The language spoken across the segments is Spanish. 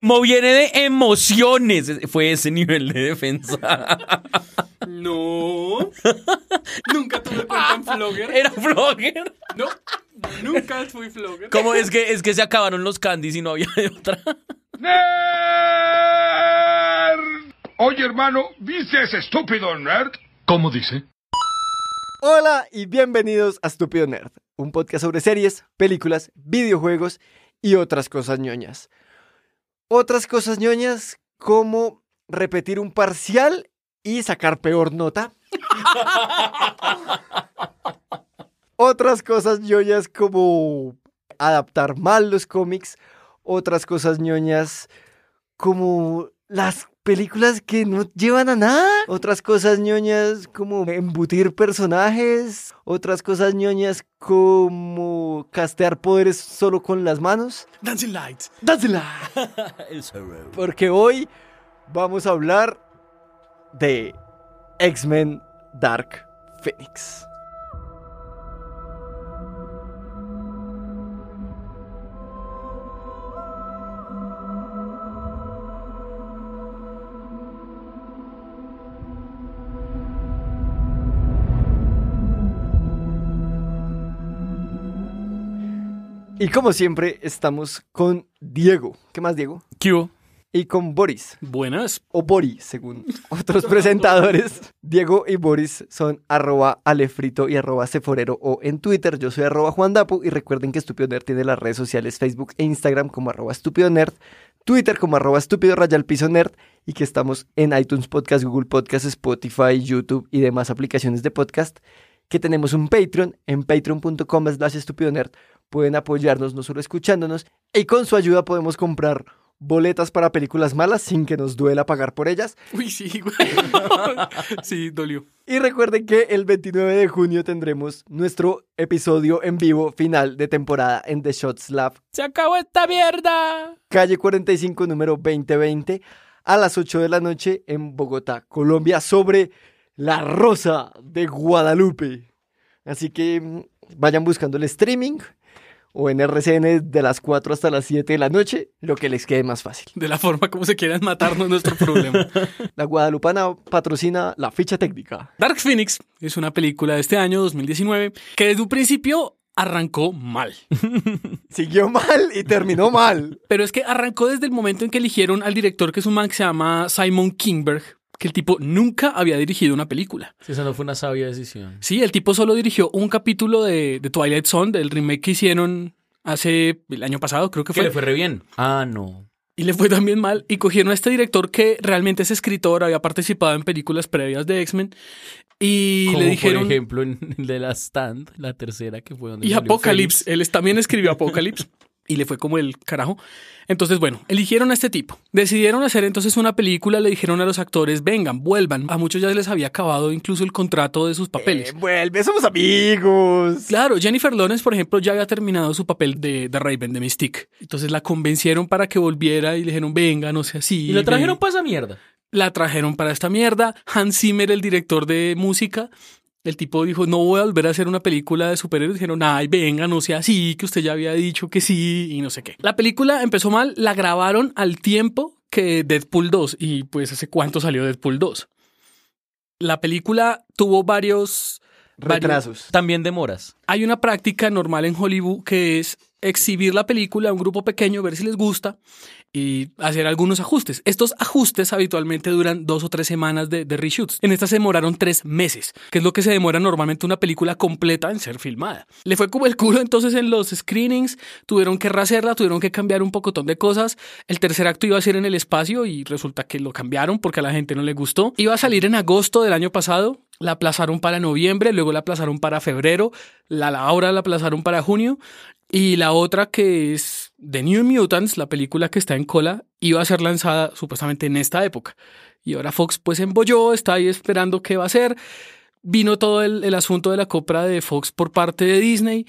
Como viene de emociones. Fue ese nivel de defensa. No. Nunca tuve cuenta en Flogger. Era Flogger. No. Nunca fui Flogger. ¿Cómo es que, es que se acabaron los candies y no había de otra? ¡Nerd! Oye, hermano, ¿viste ese estúpido nerd? ¿Cómo dice? Hola y bienvenidos a Estúpido Nerd, un podcast sobre series, películas, videojuegos y otras cosas ñoñas. Otras cosas ñoñas como repetir un parcial y sacar peor nota. Otras cosas ñoñas como adaptar mal los cómics. Otras cosas ñoñas como las películas que no llevan a nada. Otras cosas ñoñas como embutir personajes. Otras cosas ñoñas como castear poderes solo con las manos. Dancing Lights. Dancing Lights. Porque hoy vamos a hablar de X-Men Dark Phoenix. Y como siempre, estamos con Diego. ¿Qué más, Diego? ¿Qué? Y con Boris. Buenas. O Boris, según otros presentadores. Diego y Boris son arroba alefrito y arroba ceforero o en Twitter. Yo soy arroba Juan Dapu y recuerden que Estúpido Nerd tiene las redes sociales Facebook e Instagram como arroba estúpido nerd, Twitter como arroba estúpido rayal piso nerd y que estamos en iTunes Podcast, Google Podcast, Spotify, YouTube y demás aplicaciones de podcast. Que tenemos un Patreon en patreon.com slash estúpido nerd. Pueden apoyarnos no solo escuchándonos y con su ayuda podemos comprar boletas para películas malas sin que nos duela pagar por ellas. Uy, sí, güey. sí, dolió. Y recuerden que el 29 de junio tendremos nuestro episodio en vivo final de temporada en The Shots Lab. ¡Se acabó esta mierda! Calle 45, número 2020, a las 8 de la noche en Bogotá, Colombia, sobre La Rosa de Guadalupe. Así que mm, vayan buscando el streaming o en RCN de las 4 hasta las 7 de la noche, lo que les quede más fácil. De la forma como se quieran matarnos nuestro problema. La Guadalupana patrocina la ficha técnica. Dark Phoenix es una película de este año, 2019, que desde un principio arrancó mal. Siguió mal y terminó mal. Pero es que arrancó desde el momento en que eligieron al director, que es un man que se llama Simon Kingberg, que el tipo nunca había dirigido una película. Sí, esa no fue una sabia decisión. Sí, el tipo solo dirigió un capítulo de, de Twilight Zone, del remake que hicieron hace el año pasado, creo que Que fue. le fue re bien. Ah, no. Y le fue también mal. Y cogieron a este director que realmente es escritor, había participado en películas previas de X-Men. Y Como le dijeron. Por ejemplo, en el de la Stand, la tercera que fue donde. Y. Fénix. Él también escribió Apocalypse. y le fue como el carajo. Entonces, bueno, eligieron a este tipo. Decidieron hacer entonces una película, le dijeron a los actores, vengan, vuelvan. A muchos ya les había acabado incluso el contrato de sus papeles. Eh, vuelve, somos amigos. Claro, Jennifer Lawrence, por ejemplo, ya había terminado su papel de, de Raven, de Mystique. Entonces la convencieron para que volviera y le dijeron, venga, no sea así. Y lo trajeron ven". para esa mierda. La trajeron para esta mierda. Hans Zimmer, el director de música, el tipo dijo, no voy a volver a hacer una película de superhéroes. Dijeron, ay, venga, no sea así, que usted ya había dicho que sí y no sé qué. La película empezó mal, la grabaron al tiempo que Deadpool 2 y pues hace cuánto salió Deadpool 2. La película tuvo varios... varios- Retrasos. También demoras. hay una práctica normal en Hollywood que es exhibir la película a un grupo pequeño, ver si les gusta, y hacer algunos ajustes. Estos ajustes habitualmente duran dos o tres semanas de, reshoots. En esta se demoraron tres meses, que es lo que se demora normalmente una película completa en ser filmada. Le fue como el culo entonces en los screenings, tuvieron que rehacerla, tuvieron que cambiar un pocotón de cosas. El tercer acto iba a ser en el espacio y resulta que lo cambiaron porque a la gente no le gustó. Iba a salir en agosto del año pasado, la aplazaron para noviembre, luego la aplazaron para febrero, la, la ahora la aplazaron para junio y la otra que es The New Mutants, la película que está en cola, iba a ser lanzada supuestamente en esta época. Y ahora Fox pues embolló, está ahí esperando qué va a hacer. Vino todo el, el asunto de la compra de Fox por parte de Disney.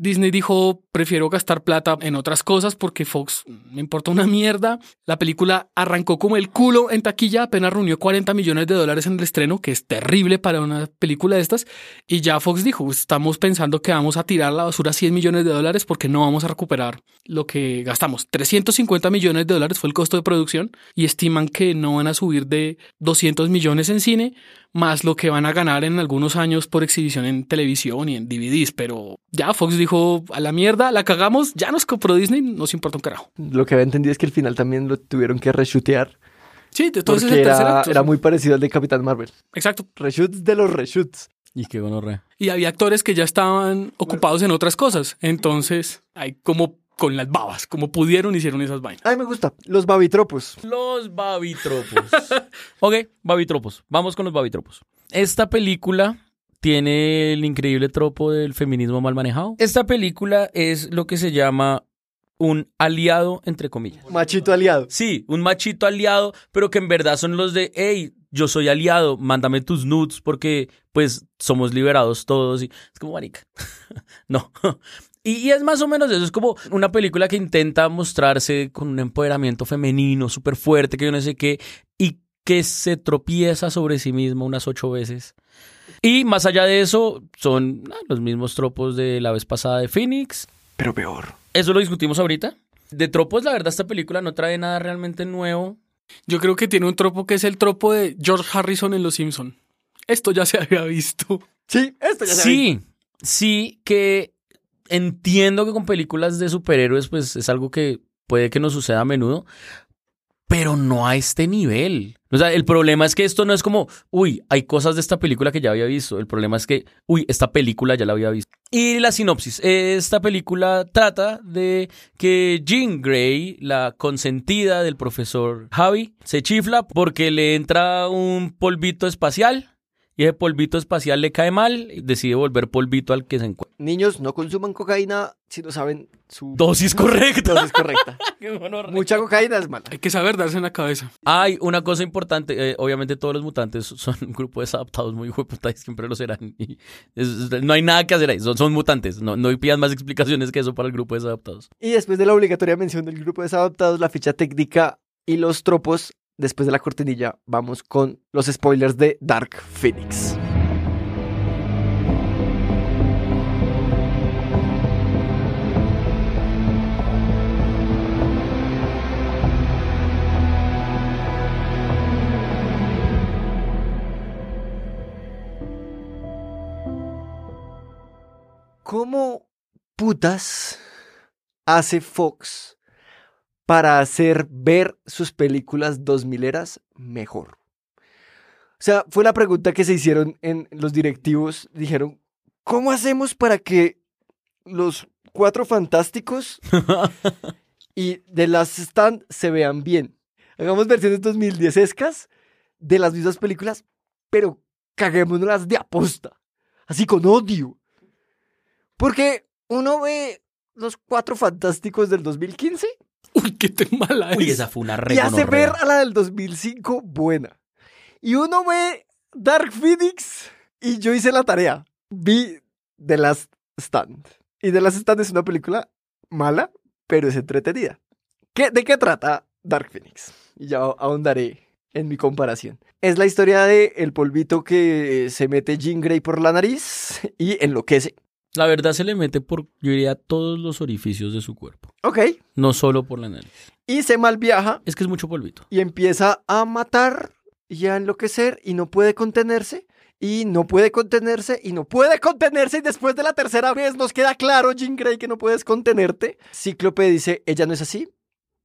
Disney dijo, prefiero gastar plata en otras cosas porque Fox me importa una mierda. La película arrancó como el culo en taquilla, apenas reunió 40 millones de dólares en el estreno, que es terrible para una película de estas. Y ya Fox dijo, estamos pensando que vamos a tirar la basura 100 millones de dólares porque no vamos a recuperar lo que gastamos. 350 millones de dólares fue el costo de producción y estiman que no van a subir de 200 millones en cine, más lo que van a ganar en algunos años por exhibición en televisión y en DVDs. Pero ya Fox dijo, a la mierda, la cagamos, ya nos compró Disney, nos importa un carajo. Lo que había entendido es que el final también lo tuvieron que reshutear. Sí, entonces Porque el tercer era, acto. era muy parecido al de Capitán Marvel. Exacto. Reshoots de los reshoots. Y qué gonorrea. Y había actores que ya estaban ocupados en otras cosas. Entonces, hay como con las babas, como pudieron, hicieron esas vainas. Ay, me gusta. Los babitropos. Los babitropos. ok, babitropos. Vamos con los babitropos. Esta película tiene el increíble tropo del feminismo mal manejado. Esta película es lo que se llama un aliado, entre comillas. Machito aliado. Sí, un machito aliado, pero que en verdad son los de, hey, yo soy aliado, mándame tus nudes porque pues somos liberados todos y es como marica. no. Y, y es más o menos eso, es como una película que intenta mostrarse con un empoderamiento femenino súper fuerte, que yo no sé qué, y que se tropieza sobre sí mismo unas ocho veces. Y más allá de eso, son ah, los mismos tropos de la vez pasada de Phoenix, Pero peor. eso lo discutimos ahorita. De tropos, la verdad, esta película no trae nada realmente nuevo. Yo creo que tiene un tropo que es el tropo de George Harrison en Los Simpson. Esto ya se había visto. Sí, esto ya se Sí, sí que entiendo que con películas de superhéroes, pues es algo que puede que nos suceda a menudo, pero no a este nivel. O sea, el problema es que esto no es como, uy, hay cosas de esta película que ya había visto. El problema es que, uy, esta película ya la había visto. Y la sinopsis. Esta película trata de que Jean Grey, la consentida del profesor Javi, se chifla porque le entra un polvito espacial. Y ese polvito espacial le cae mal y decide volver polvito al que se encuentra. Niños, no consuman cocaína si no saben su Dosis correcta. dosis correcta. Mucha cocaína es mala. Hay que saber darse en la cabeza. Hay una cosa importante, eh, obviamente todos los mutantes son un grupo de desadaptados muy hueputa y siempre lo serán. Y es- es- no hay nada que hacer ahí, son, son mutantes, no, no pidas más explicaciones que eso para el grupo de desadaptados. Y después de la obligatoria mención del grupo de desadaptados, la ficha técnica y los tropos, después de la cortinilla, vamos con los spoilers de Dark Phoenix. ¿Cómo putas hace Fox para hacer ver sus películas 2000 eras mejor? O sea, fue la pregunta que se hicieron en los directivos. Dijeron, ¿cómo hacemos para que los cuatro fantásticos y de las stand se vean bien? Hagamos versiones 2010 escas de las mismas películas, pero caguémonos de aposta. Así con odio. Porque uno ve los cuatro fantásticos del 2015 Uy, qué tan mala Uy, es. esa fue una y hace ver a la del 2005 buena. Y uno ve Dark Phoenix y yo hice la tarea. Vi The Last Stand. Y The Last Stand es una película mala, pero es entretenida. ¿Qué, ¿De qué trata Dark Phoenix? Y ya ahondaré en mi comparación. Es la historia de el polvito que se mete Jean Grey por la nariz y enloquece. La verdad se le mete por, yo diría, todos los orificios de su cuerpo, Ok. no solo por la nariz. Y se malviaja Es que es mucho polvito. y empieza a matar y a enloquecer y no puede contenerse y no puede contenerse y no puede contenerse y después de la tercera vez nos queda claro, Jean Grey, que no puedes contenerte. Cíclope dice, ella no es así,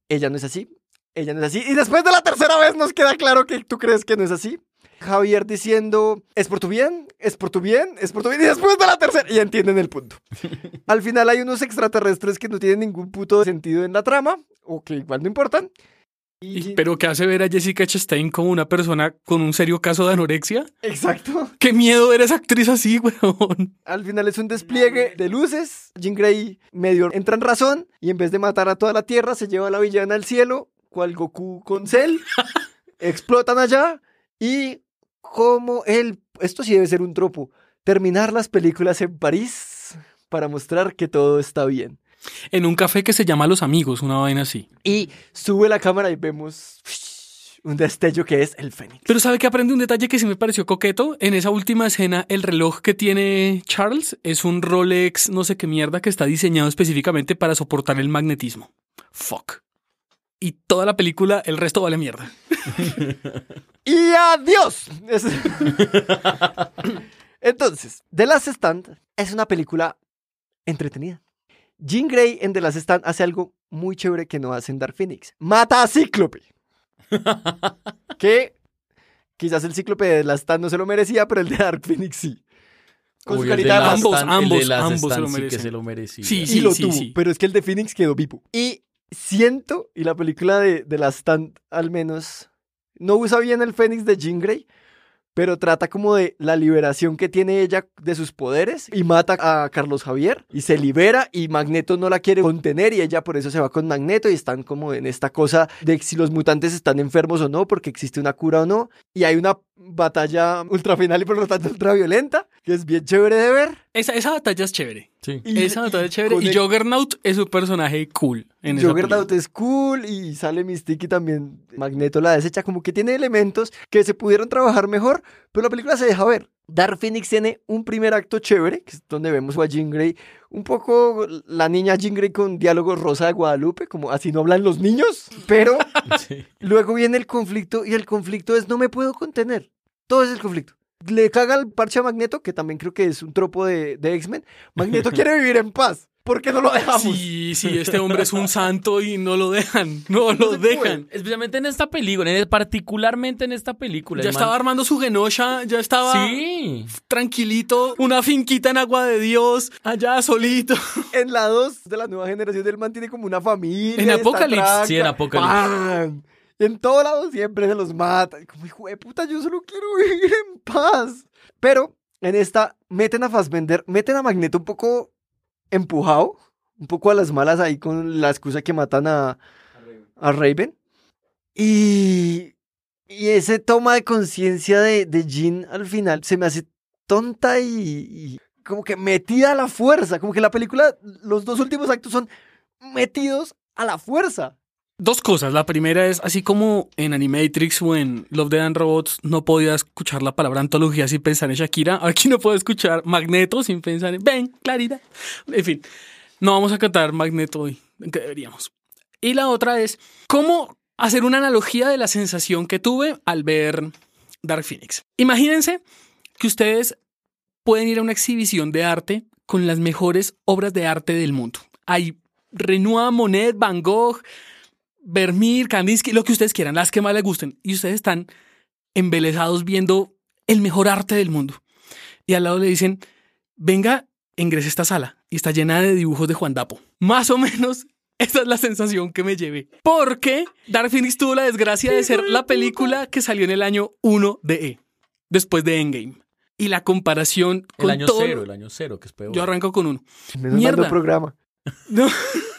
ella no es así, ella no es así. Y después de la tercera vez nos queda claro que tú crees que no es así. Javier diciendo, es por tu bien, es por tu bien, es por tu bien. Y después de la tercera, y entienden el punto. Al final hay unos extraterrestres que no tienen ningún puto sentido en la trama, o que igual no importan. Y- Pero que hace ver a Jessica Chastain como una persona con un serio caso de anorexia. Exacto. Qué miedo ver a esa actriz así, weón. Al final es un despliegue de luces. Jean Grey medio entra en razón y en vez de matar a toda la Tierra se lleva a la villana al cielo, cual Goku con Cell. explotan allá y como él, esto sí debe ser un tropo, terminar las películas en París para mostrar que todo está bien. En un café que se llama Los Amigos, una vaina así. Y sube la cámara y vemos un destello que es el Fénix. Pero ¿sabe que aprende un detalle que sí me pareció coqueto? En esa última escena, el reloj que tiene Charles es un Rolex no sé qué mierda que está diseñado específicamente para soportar el magnetismo. Fuck. Y toda la película, el resto vale mierda. y adiós. Es- Entonces, The Last Stand es una película entretenida. Jean Grey en The Last Stand hace algo muy chévere que no hace en Dark Phoenix. Mata a Cíclope. que quizás el Cíclope de The Last Stand no se lo merecía, pero el de Dark Phoenix sí. Con su el carita de Last ambos, Stand- el ambos, de Last ambos se lo sí que se lo merecía. Sí, y lo sí, tuvo, sí. pero es que el de Phoenix quedó vivo. Y siento, y la película de, de la Stand al menos, no usa bien el Fénix de Jean Grey, pero trata como de la liberación que tiene ella de sus poderes y mata a Carlos Javier y se libera y Magneto no la quiere contener y ella por eso se va con Magneto y están como en esta cosa de si los mutantes están enfermos o no, porque existe una cura o no. Y hay una batalla ultra final y por lo tanto ultra violenta, que es bien chévere de ver. Esa, esa batalla es chévere. Sí. Y- esa batalla es chévere. Y el- Juggernaut es un personaje cool en Juggernaut es cool y sale Mystique y también Magneto la desecha, como que tiene elementos que se pudieron trabajar mejor, pero la película se deja ver. Dark Phoenix tiene un primer acto chévere, que es donde vemos a Jean Grey, un poco la niña Jean Grey con diálogos rosa de Guadalupe, como así no hablan los niños, pero Sí. luego viene el conflicto y el conflicto es no me puedo contener. Todo es el conflicto. Le caga el parche a Magneto, que también creo que es un tropo de, de X-Men. Magneto quiere vivir en paz. ¿Por qué no lo dejamos? Sí, sí, este hombre es un santo y no lo dejan. No lo dejan. Especialmente en esta película, en- particularmente en esta película. Ya el man- estaba armando su genosha, ya estaba Sí. tranquilito, una finquita en agua de Dios, allá solito. En la 2 de la nueva generación del man tiene como una familia. En Apocalipsis. Sí, en Apocalipsis. En todo lado siempre se los mata. Como hijo de puta, yo solo quiero vivir en paz. Pero en esta meten a Fassbender, meten a Magneto un poco empujado, un poco a las malas ahí con la excusa que matan a, a Raven. Y, y ese toma de conciencia de, de Jean al final se me hace tonta y, y como que metida a la fuerza. Como que la película, los dos últimos actos son metidos a la fuerza. Dos cosas. La primera es, así como en Animatrix o en Love, Dead and Robots no podía escuchar la palabra antología sin pensar en Shakira, aquí no puedo escuchar Magneto sin pensar en Ven, Clarita. En fin, no vamos a cantar Magneto hoy, que deberíamos. Y la otra es, ¿cómo hacer una analogía de la sensación que tuve al ver Dark Phoenix? Imagínense que ustedes pueden ir a una exhibición de arte con las mejores obras de arte del mundo. Hay Renoir, Monet, Van Gogh, Vermeer, Kandinsky, lo que ustedes quieran, las que más les gusten. Y ustedes están embelesados viendo el mejor arte del mundo. Y al lado le dicen, venga, ingrese a esta sala. Y está llena de dibujos de Juan Dapo. Más o menos esa es la sensación que me llevé. Porque Dark Phoenix tuvo la desgracia de ser la película que salió en el año 1 de E, después de Endgame. Y la comparación con El año todo... cero, el año cero, que es peor. Yo arranco con uno. Menos Mierda. mal no programa. No.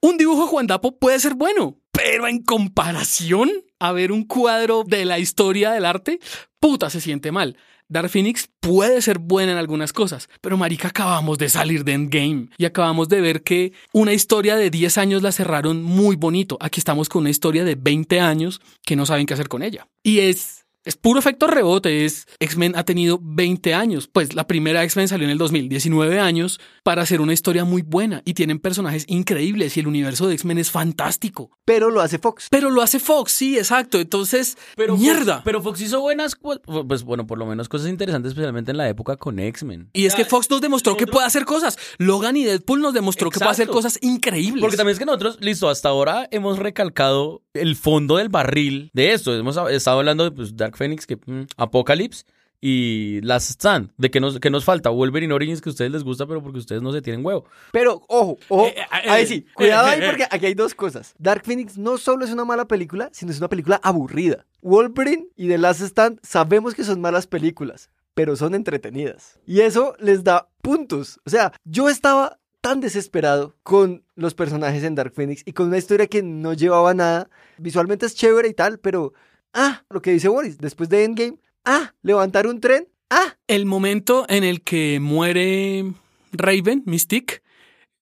un dibujo Juan Dapo puede ser bueno, pero en comparación a ver un cuadro de la historia del arte, puta, se siente mal. Dark Phoenix puede ser buena en algunas cosas, pero marica, acabamos de salir de Endgame y acabamos de ver que una historia de 10 años la cerraron muy bonito. Aquí estamos con una historia de 20 años que no saben qué hacer con ella. Y es Es puro efecto rebote. Es X-Men ha tenido 20 años. Pues la primera X-Men salió en el 2019 años para hacer una historia muy buena y tienen personajes increíbles y el universo de X-Men es fantástico. Pero lo hace Fox. Pero lo hace Fox, sí, exacto. Entonces, Pero mierda. Fox, pero Fox hizo buenas, pues bueno, por lo menos cosas interesantes, especialmente en la época con X-Men. y es que Fox nos demostró que puede hacer cosas. Logan y Deadpool nos demostró que puede hacer cosas increíbles. Porque también es que nosotros, listo, hasta ahora hemos recalcado el fondo del barril de esto. Hemos estado hablando de pues, Dark Phoenix, que, mm, Apocalypse y Last Stand. De que nos, que nos falta Wolverine Origins, que a ustedes les gusta, pero porque ustedes no se tienen huevo. Pero, ojo, ojo. Eh, eh, ahí eh, sí, cuidado eh, ahí eh, porque aquí hay dos cosas. Dark Phoenix no solo es una mala película, sino es una película aburrida. Wolverine y The Last Stand sabemos que son malas películas, pero son entretenidas. Y eso les da puntos. O sea, yo estaba tan desesperado con los personajes en Dark Phoenix y con una historia que no llevaba nada. Visualmente es chévere y tal, pero... Ah, lo que dice Boris, después de Endgame. Ah, levantar un tren. Ah, el momento en el que muere Raven, Mystique,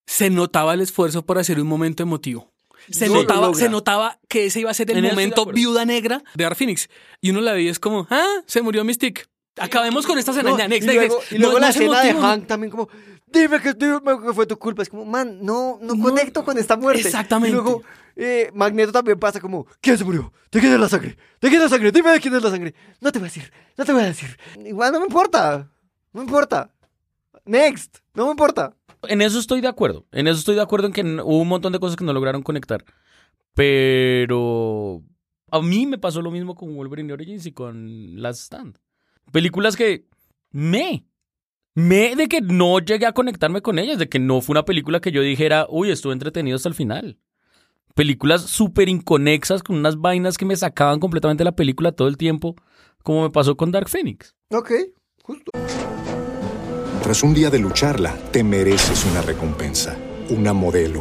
se notaba el esfuerzo por hacer un momento emotivo. Se, No notaba, logra. se notaba que ese iba a ser el En momento viuda negra de Dark Phoenix. Y uno la veía y es como, ah, se murió Mystique. Acabemos con esta escena. No, next, y luego, next. y luego No- la escena de. Hank también como, dime que, dime que fue tu culpa. Es como, man, no, no, No. conecto con esta muerte. Exactamente. Y luego eh, Magneto también pasa como, ¿quién se murió? ¿De quién es la sangre? ¿De quién es la sangre? Dime de quién es la sangre. No te voy a decir, no te voy a decir. Igual no me importa, no me importa. Next, no me importa. En eso estoy de acuerdo. En eso estoy de acuerdo en que hubo un montón de cosas que no lograron conectar. Pero a mí me pasó lo mismo con Wolverine Origins y con Last Stand. Películas que me, me de que no llegué a conectarme con ellas, de que no fue una película que yo dijera, uy, estuve entretenido hasta el final. Películas súper inconexas con unas vainas que me sacaban completamente la película todo el tiempo, como me pasó con Dark Phoenix. Ok, justo. Tras un día de lucharla, te mereces una recompensa, una modelo,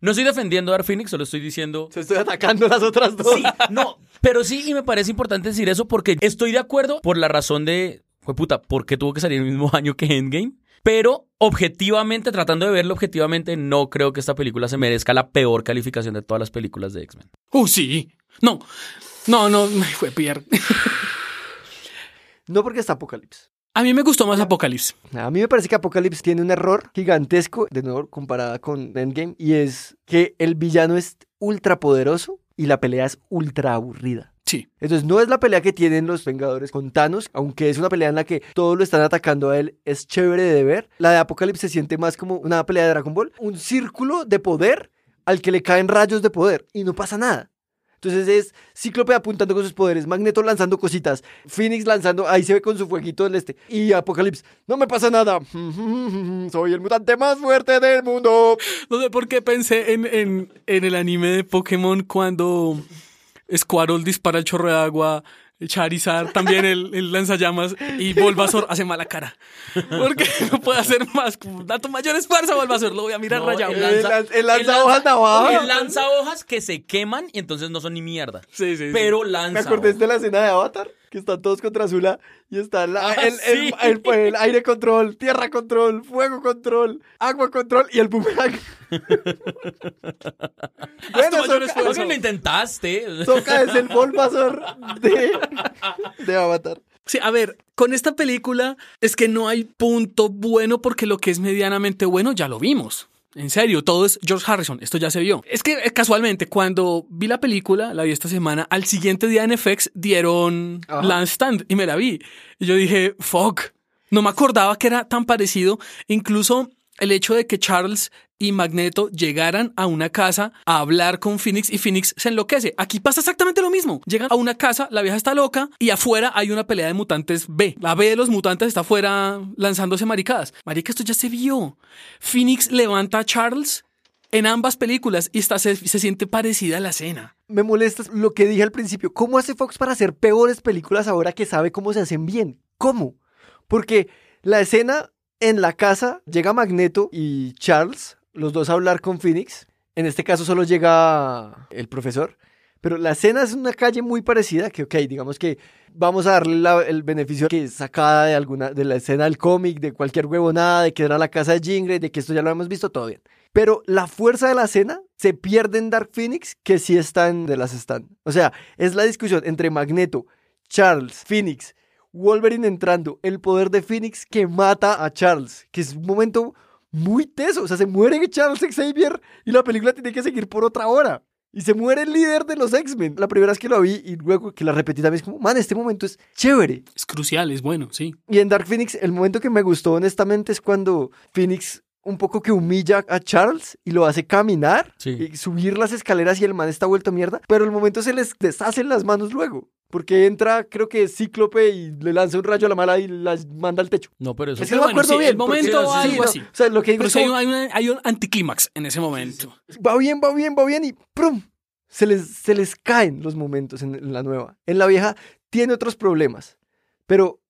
no estoy defendiendo a Dark Phoenix, solo estoy diciendo... Se estoy atacando las otras dos. Sí, no, pero sí, y me parece importante decir eso porque estoy de acuerdo por la razón de, fue puta, ¿por qué tuvo que salir el mismo año que Endgame? Pero objetivamente, tratando de verlo objetivamente, no creo que esta película se merezca la peor calificación de todas las películas de X-Men. Uh, sí. No, no, no, me fue Pierre. No porque está Apocalipsis. A mí me gustó más Apocalipsis. A mí me parece que Apocalypse tiene un error gigantesco, de nuevo comparada con Endgame, y es que el villano es ultra poderoso y la pelea es ultra aburrida. Sí. Entonces no es la pelea que tienen los Vengadores con Thanos, aunque es una pelea en la que todos lo están atacando a él, es chévere de ver. La de Apocalypse se siente más como una pelea de Dragon Ball, un círculo de poder al que le caen rayos de poder y no pasa nada. Entonces es Cíclope apuntando con sus poderes, Magneto lanzando cositas, Phoenix lanzando, ahí se ve con su fueguito del este, y Apocalipsis, no me pasa nada, soy el mutante más fuerte del mundo. No sé por qué pensé en, en, en el anime de Pokémon cuando Squirtle dispara el chorro de agua, Charizard también el, el lanzallamas y Bulbasaur hace mala cara. Porque no puede hacer más. Dato mayor esfuerzo, Bulbasaur, lo voy a mirar No, rayado. el El lan- el lanza hojas navaja. El lanza hojas que se queman y entonces no son ni mierda. Sí, sí, sí. Pero Me lanza. acordé hojas. de la escena de Avatar, que están todos contra Azula y está la- Ah, el, el- el- el aire control, tierra control, fuego control, agua control y el boomerang. bueno, lo intentaste. Soka es el Bulbasaur de, de Avatar. Sí, a ver, con esta película es que no hay punto bueno porque lo que es medianamente bueno ya lo vimos. En serio, todo es George Harrison, esto ya se vio. Es que eh, casualmente, cuando vi la película, la vi esta semana, al siguiente día en FX dieron Ajá. Lance Stand y me la vi. Y yo dije, fuck, no me acordaba que era tan parecido. Incluso el hecho de que Charles y Magneto llegaran a una casa a hablar con Phoenix y Phoenix se enloquece. Aquí pasa exactamente lo mismo. Llegan a una casa, la vieja está loca y afuera hay una pelea de mutantes B. La B de los mutantes está afuera lanzándose maricadas. Marica, esto ya se vio. Phoenix levanta a Charles en ambas películas y está, se, se siente parecida a la escena. Me molesta lo que dije al principio. ¿Cómo hace Fox para hacer peores películas ahora que sabe cómo se hacen bien? ¿Cómo? Porque La escena en la casa llega Magneto y Charles, los dos a hablar con Phoenix. En este caso solo llega el profesor. Pero la escena es una calle muy parecida, que ok, digamos que vamos a darle la- el beneficio que es sacada de alguna, de la escena del cómic, de cualquier huevonada, de que era la casa de Jean Grey, de que esto ya lo hemos visto, todo bien. Pero la fuerza de la escena se pierde en Dark Phoenix, que sí está en The Last Stand. O sea, es la discusión entre Magneto, Charles, Phoenix, Wolverine entrando, el poder de Phoenix que mata a Charles, que es un momento muy teso. O sea, se muere Charles Xavier y la película tiene que seguir por otra hora. Y se muere el líder de los X-Men. La primera vez que lo vi y luego que la repetí también es como, man, este momento es chévere. Es crucial, es bueno, sí. Y en Dark Phoenix, el momento que me gustó honestamente es cuando Phoenix un poco que humilla a Charles y lo hace caminar Sí. y subir las escaleras y el man está vuelto mierda, pero el momento se les deshacen las manos luego. Porque entra, creo que Cíclope y le lanza un rayo a la mala y las manda al techo. No, pero eso Es que no me bueno, acuerdo sí, bien. el momento porque- algo no, así. O sea, lo que digo Pero es sí hay, como, un- hay una- hay un anticlímax en ese momento. va bien, va bien, va bien y ¡prum! Se les, se les caen los momentos en, en la nueva. En la vieja tiene otros problemas. Pero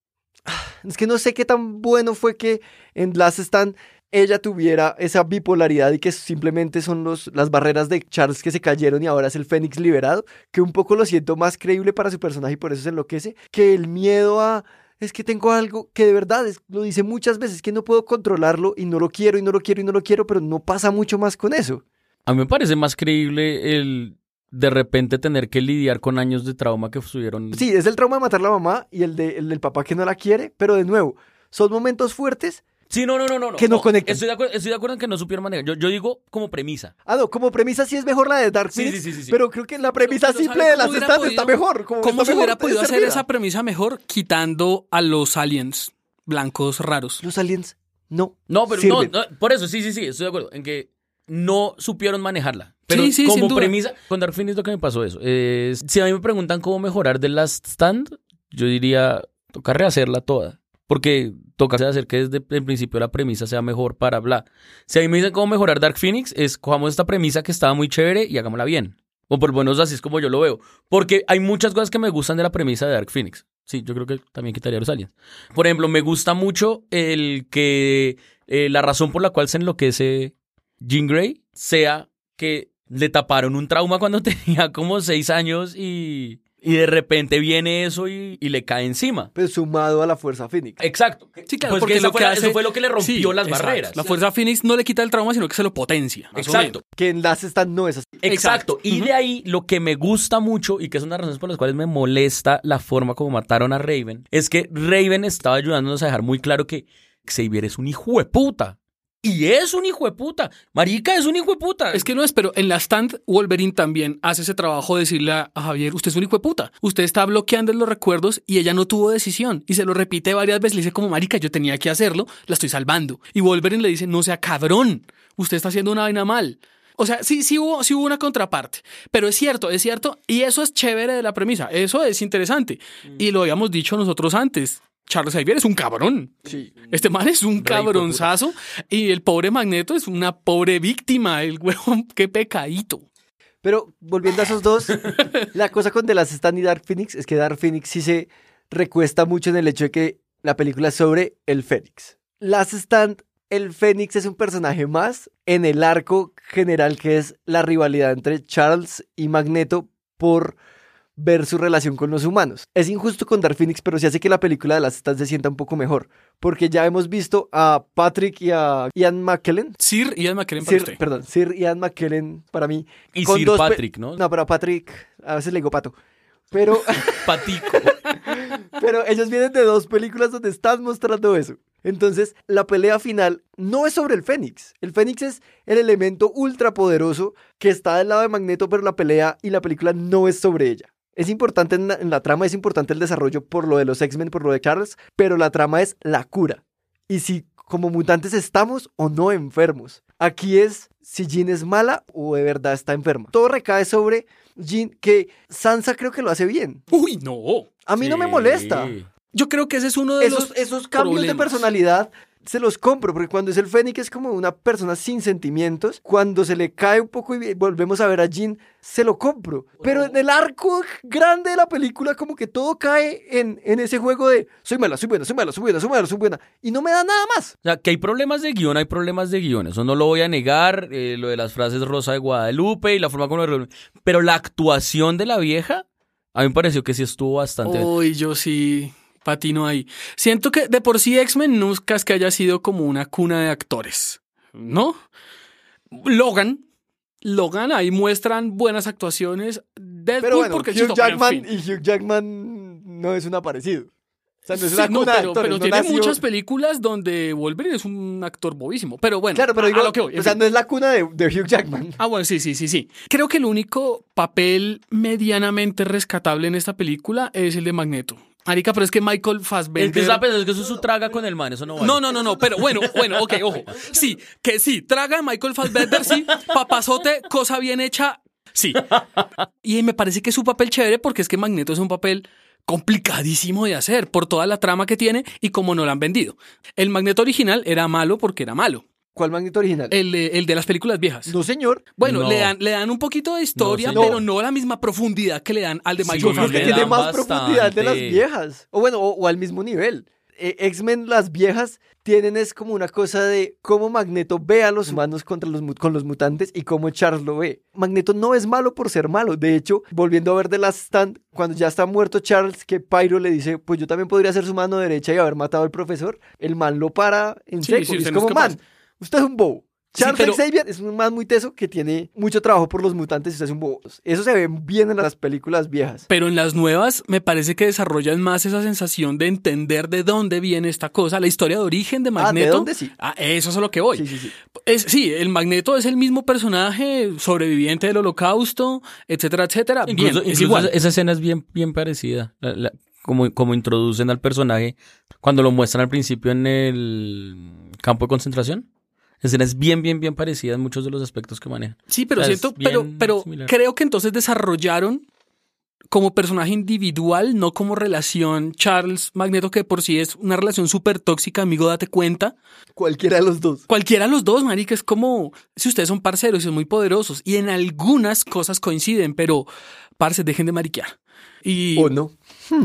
ah, es que no sé qué tan bueno fue que en Last Stand ella tuviera esa bipolaridad y que simplemente son los, las barreras de Charles que se cayeron y ahora es el Fénix liberado, que un poco lo siento más creíble para su personaje y por eso se enloquece, que el miedo a... Es que tengo algo que de verdad es- lo dice muchas veces, que no puedo controlarlo y no lo quiero y no lo quiero y no lo quiero, pero no pasa mucho más con eso. A mí me parece más creíble el de repente tener que lidiar con años de trauma que estuvieron. Sí, es el trauma de matar a la mamá y el, de, el del papá que no la quiere, pero de nuevo, son momentos fuertes. Sí, no, no, no, no. Que no conectan. Estoy de, acuerdo, estoy de acuerdo en que no supieron manejar. Yo, yo digo como premisa. Ah, no, como premisa sí es mejor la de Dark Sí, Phoenix, sí, sí, sí, sí. pero creo que la premisa Pero, simple ¿sabe de las stands está mejor. como ¿Cómo se hubiera podido hacer servida. esa premisa mejor quitando a los aliens blancos raros? Los aliens no No, pero sirven. no, no, por eso, sí, sí, sí, estoy de acuerdo en que no supieron manejarla. Pero Sí, sí, sin como premisa, con Dark Phoenix lo que me pasó eso. es- si a mí me preguntan cómo mejorar The Last Stand, yo diría, toca rehacerla toda. Porque toca hacer que desde el principio la premisa sea mejor para bla. Si a mí me dicen cómo mejorar Dark Phoenix, es cojamos esta premisa que estaba muy chévere y hagámosla bien. O por lo menos así es como yo lo veo. Porque hay muchas cosas que me gustan de la premisa de Dark Phoenix. Sí, yo creo que también quitaría los aliens. Por ejemplo, me gusta mucho el que eh, la razón por la cual se enloquece Jean Grey sea que le taparon un trauma cuando tenía como seis años y, y de repente viene eso y, y le cae encima. Pues sumado a la fuerza Phoenix. Exacto. Sí, claro, Pues porque que eso, lo fue que la- hace- eso fue lo que le rompió Sí, las exacto. barreras. La fuerza Phoenix no le quita el trauma, sino que se lo potencia. Exacto. Que en Last Stand no es así. Exacto. Exacto. Y de ahí lo que me gusta mucho y que es una de las razones por las cuales me molesta la forma como mataron a Raven es que Raven estaba ayudándonos a dejar muy claro que Xavier es un hijo de puta. Y es un hijo de puta. Marica es un hijo de puta. Es que no es, pero en la stand Wolverine también hace ese trabajo de decirle a Javier, usted es un hijo de puta. Usted está bloqueando los recuerdos y ella no tuvo decisión. Y se lo repite varias veces. Le dice como, marica, yo tenía que hacerlo, la estoy salvando. Y Wolverine le dice, no sea cabrón, usted está haciendo una vaina mal. O sea, sí, sí hubo, sí hubo una contraparte. Pero es cierto, es cierto. Y eso es chévere de la premisa. Eso es interesante. Y lo habíamos dicho nosotros antes. Charles Xavier es un cabrón. Sí. Este man es un cabronzazo y el pobre Magneto es una pobre víctima. El huevón, qué pecadito. Pero volviendo a esos dos, la cosa con The Last Stand y Dark Phoenix es que Dark Phoenix sí se recuesta mucho en el hecho de que la película es sobre el Fénix. Last Stand, el Fénix es un personaje más en el arco general que es la rivalidad entre Charles y Magneto por ver su relación con los humanos. Es injusto con Dark Phoenix, pero sí hace que la película de Last Stand se sienta un poco mejor, porque ya hemos visto a Patrick y a Ian McKellen. Sir Ian McKellen para Sir, usted. perdón, Sir Ian McKellen para mí. y con Sir dos Patrick, ¿no? No, pero a Patrick, a veces le digo pato. Pero, Patico. pero ellos vienen de dos películas donde están mostrando eso. Entonces, la pelea final no es sobre el Fénix. El Fénix es el elemento ultrapoderoso que está del lado de Magneto, pero la pelea y la película no es sobre ella. Es importante en la, en la trama, es importante el desarrollo por lo de los X-Men, por lo de Charles, pero la trama es la cura. Y si como mutantes estamos o no enfermos. Aquí es si Jean es mala o de verdad está enferma. Todo recae sobre Jean, que Sansa creo que lo hace bien. Uy, no. A mí no me molesta. Yo creo que ese es uno de Esos, los esos cambios de personalidad se los compro, porque cuando es el Fénix es como una persona sin sentimientos. Cuando se le cae un poco y volvemos a ver a Jean, se lo compro. Pero en el arco grande de la película, como que todo cae en, en ese juego de soy mala, soy buena, soy mala, soy buena, soy mala, soy buena. Y no me da nada más. O sea, que hay problemas de guion, hay problemas de guion. Eso no lo voy a negar. eh, lo de las frases Rosa de Guadalupe y la forma como... lo- Pero la actuación de la vieja, a mí me pareció que sí estuvo bastante... Uy, yo sí patino ahí. Siento que de por sí X-Men nunca es que haya sido como una cuna de actores, ¿no? Logan, Logan, ahí muestran buenas actuaciones. Deadpool Pero bueno, porque Hugh en Jackman fin. y Hugh Jackman no es un aparecido. O sea, no es Sí, una no, cuna de pero, actores, pero no tiene nació- muchas películas donde Wolverine es un actor bobísimo. Pero bueno, Claro, pero digo, a lo que voy. o sea, fin. no es la cuna de, de Hugh Jackman. Ah, bueno, sí, sí, sí, sí. Creo que el único papel medianamente rescatable en esta película es el de Magneto. Arica, pero es que Michael Es Fassbender... que, estaba pensando, es que eso es su traga con el man, eso no vale. No, no, no, no, pero bueno, bueno, ok, ojo. Sí, que sí, traga a Michael Fassbender, sí, papazote, cosa bien hecha, sí. Y me parece que es un papel chévere porque es que Magneto es un papel complicadísimo de hacer por toda la trama que tiene y como no lo han vendido. El Magneto original era malo porque era malo, ¿Cuál Magneto original? el de, el de las películas viejas. No, señor. Bueno, No. le, dan, le dan un poquito de historia, señor. pero no la misma profundidad que le dan al de Sí, Michael Yo creo que tiene más profundidad de las bastante. viejas. O bueno, o, o al mismo nivel. Eh, X-Men, las viejas, tienen es como una cosa de cómo Magneto ve a los humanos contra los, con los mutantes y cómo Charles lo ve. Magneto no es malo por ser malo. De hecho, volviendo a ver The Last Stand, cuando ya está muerto Charles, que Pyro le dice, pues yo también podría ser su mano derecha y haber matado al profesor, el man lo para en Sí, seco. sí, y es no como, capaz. man, usted es un bobo. Sí, Charles pero- Xavier es un man muy teso que tiene mucho trabajo por los mutantes y usted es un bobo. Eso se ve bien en las películas viejas. Pero en las nuevas me parece que desarrollan más esa sensación de entender de dónde viene esta cosa, la historia de origen de Ah, ¿de Magneto. dónde sí? Ah, eso es a lo que voy. Sí, sí, sí. Es, sí, el Magneto es el mismo personaje sobreviviente del holocausto, etcétera, etcétera. Incluso, Bien, es igual. esa- esa escena es bien, bien parecida. La- la- como, como introducen al personaje cuando lo muestran al principio en el campo de concentración. La escena es bien, bien, bien parecida en muchos de los aspectos que manejan. Sí, pero o sea, es siento, pero, pero similar. creo que entonces desarrollaron como personaje individual, no como relación Charles Magneto, que por sí es una relación súper tóxica, amigo, date cuenta. Cualquiera de los dos. Cualquiera de los dos, marica, es como si ustedes son parceros y son muy poderosos y en algunas cosas coinciden, pero parce, dejen de mariquear. Y O no.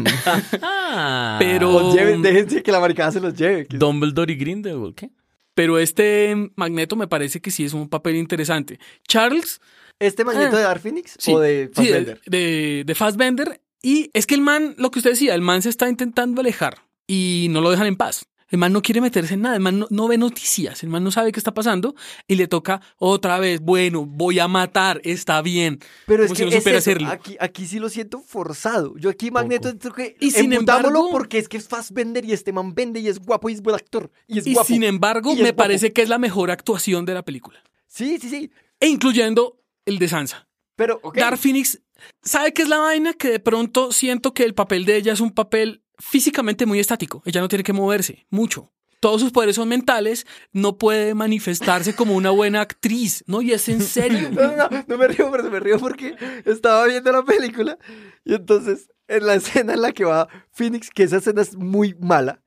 Ah, Pero- O lleven, déjense que la maricada se los lleve. Dumbledore y Grindelwald, ¿qué? Pero este Magneto me parece que sí es un papel interesante. Charles, ¿Este magneto Ah. de Dark Phoenix sí, o de sí, de, Fassbender? de, de Fassbender y es que el man, lo que usted decía, el man se está intentando alejar y no lo dejan en paz. El man no quiere meterse en nada, el man no, no ve noticias, el man no sabe qué está pasando y le toca otra vez, bueno, voy a matar, está bien. Pero es que si no es eso, hacerlo. Aquí, aquí sí lo siento forzado. Yo aquí Magneto que Y sin embargo- porque es que es Fassbender y este man vende y es guapo y es buen actor. Y es Y guapo. sin embargo, Y es me guapo. parece que es la mejor actuación de la película. Sí, sí, sí. E incluyendo el de Sansa. Pero, ok. Dark Phoenix, ¿sabe qué es la vaina? Que de pronto siento que el papel de ella es un papel físicamente muy estático. Ella no tiene que moverse mucho. Todos sus poderes son mentales, no puede manifestarse como una buena actriz, ¿no? Y es en serio. No, no, no, no me río, pero me río porque estaba viendo la película y entonces en la escena en la que va Phoenix, que esa escena es muy mala,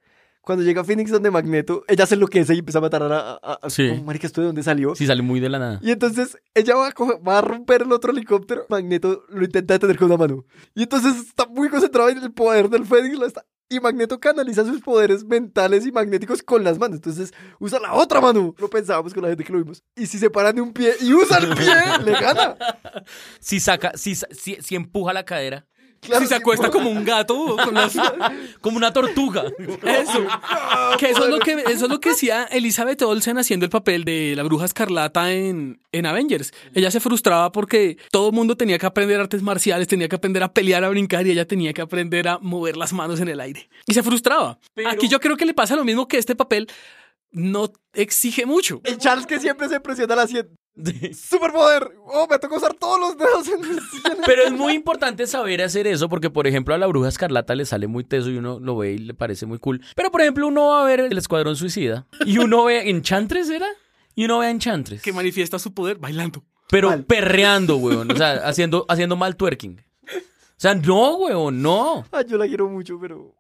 cuando llega Phoenix donde Magneto, ella se enloquece y empieza a matar a... a, a- Sí. como, marica, ¿esto de dónde salió? Sí, sale muy de la nada. Y entonces ella va a, coger- va a romper el otro helicóptero. Magneto lo intenta detener con una mano. Y entonces está muy concentrado en el poder del Fénix. lo está- Y Magneto canaliza sus poderes mentales y magnéticos con las manos. Entonces usa la otra mano. Lo pensábamos con la gente que lo vimos. Y si se paran de un pie y usa el pie, le gana. Si saca, si, si, si empuja la cadera. Si se acuesta como un gato, como una tortuga. Eso. Que eso, es lo que eso es lo que decía Elizabeth Olsen haciendo el papel de la bruja escarlata en, en Avengers. Ella se frustraba porque todo el mundo tenía que aprender artes marciales, tenía que aprender a pelear, a brincar y ella tenía que aprender a mover las manos en el aire. Y se frustraba. Aquí yo creo que le pasa lo mismo que este papel no exige mucho. El Charles que siempre se presiona a las Sí. ¡Superpoder! ¡Oh, me tocó usar todos los dedos Pero es muy importante saber hacer eso porque, por ejemplo, a la bruja escarlata le sale muy teso y uno lo ve y le parece muy cool. Pero, por ejemplo, uno va a ver el Escuadrón Suicida y uno ve Enchantress, ¿era? Y uno ve a Enchantress. Que manifiesta su poder bailando. Pero mal. perreando, weón. O sea, haciendo, haciendo mal twerking. O sea, no, weón, no. Ay, yo la quiero mucho, pero...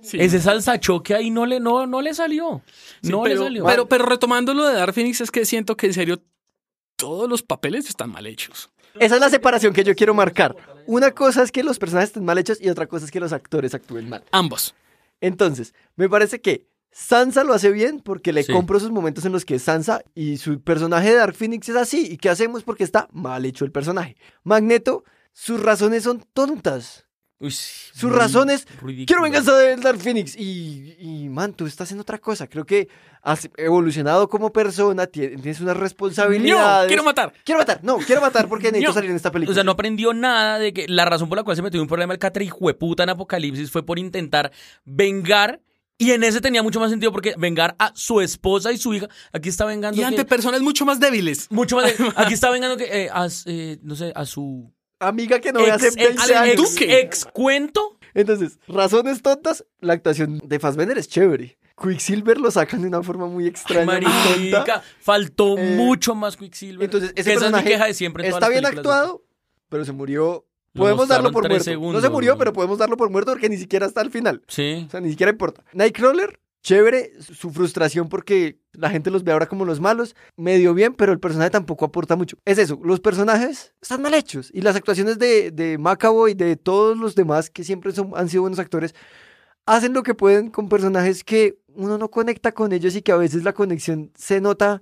Sí. Ese salsa choque ahí no le, no, no le salió. No le salió. Pero, pero retomando lo de Dark Phoenix, es que siento que en serio todos los papeles están mal hechos. Esa es la separación que yo quiero marcar. Una cosa es que los personajes estén mal hechos y otra cosa es que los actores actúen mal. Ambos. Entonces, me parece que Sansa lo hace bien porque le Sí. compro sus momentos en los que es Sansa y su personaje de Dark Phoenix es así. ¿Y qué hacemos? Porque está mal hecho el personaje. Magneto, sus razones son tontas. Uy, Sus razones, ridículo. quiero venganza del Dark Phoenix. Y, y, man, tú estás haciendo otra cosa. Creo que has evolucionado como persona, tie- tienes unas No, responsabilidades. quiero matar. Quiero matar, no, quiero matar porque necesito No. salir en esta película. O sea, no aprendió nada de que la razón por la cual se metió en un problema el catre hijueputa en Apocalipsis fue por intentar vengar. Y en ese tenía mucho más sentido porque vengar a su esposa y su hija. Aquí está vengando. Y que- ante personas mucho más débiles. mucho más. de- aquí está vengando que. eh, a, eh, no sé, a su. Amiga que no ve hace ex, 20 ex, años. ex- ex cuento. Entonces, razones tontas, la actuación de Fassbender es chévere. Quicksilver lo sacan de una forma muy extraña, tonta. Marica, faltó Eh, mucho más Quicksilver. Entonces, ese Que esa es mi personaje queja de siempre en todas está las bien de- actuado, pero se murió. Lo Podemos darlo por muerto. no se murió, pero podemos darlo por muerto porque ni siquiera está al final. Sí. O sea, ni siquiera importa. Nightcrawler, chévere, su frustración porque la gente los ve ahora como los malos, medio bien, pero el personaje tampoco aporta mucho. Es eso, los personajes están mal hechos y las actuaciones de, de Macaboy y de todos los demás que siempre son, han sido buenos actores, hacen lo que pueden con personajes que uno no conecta con ellos y que a veces la conexión se nota,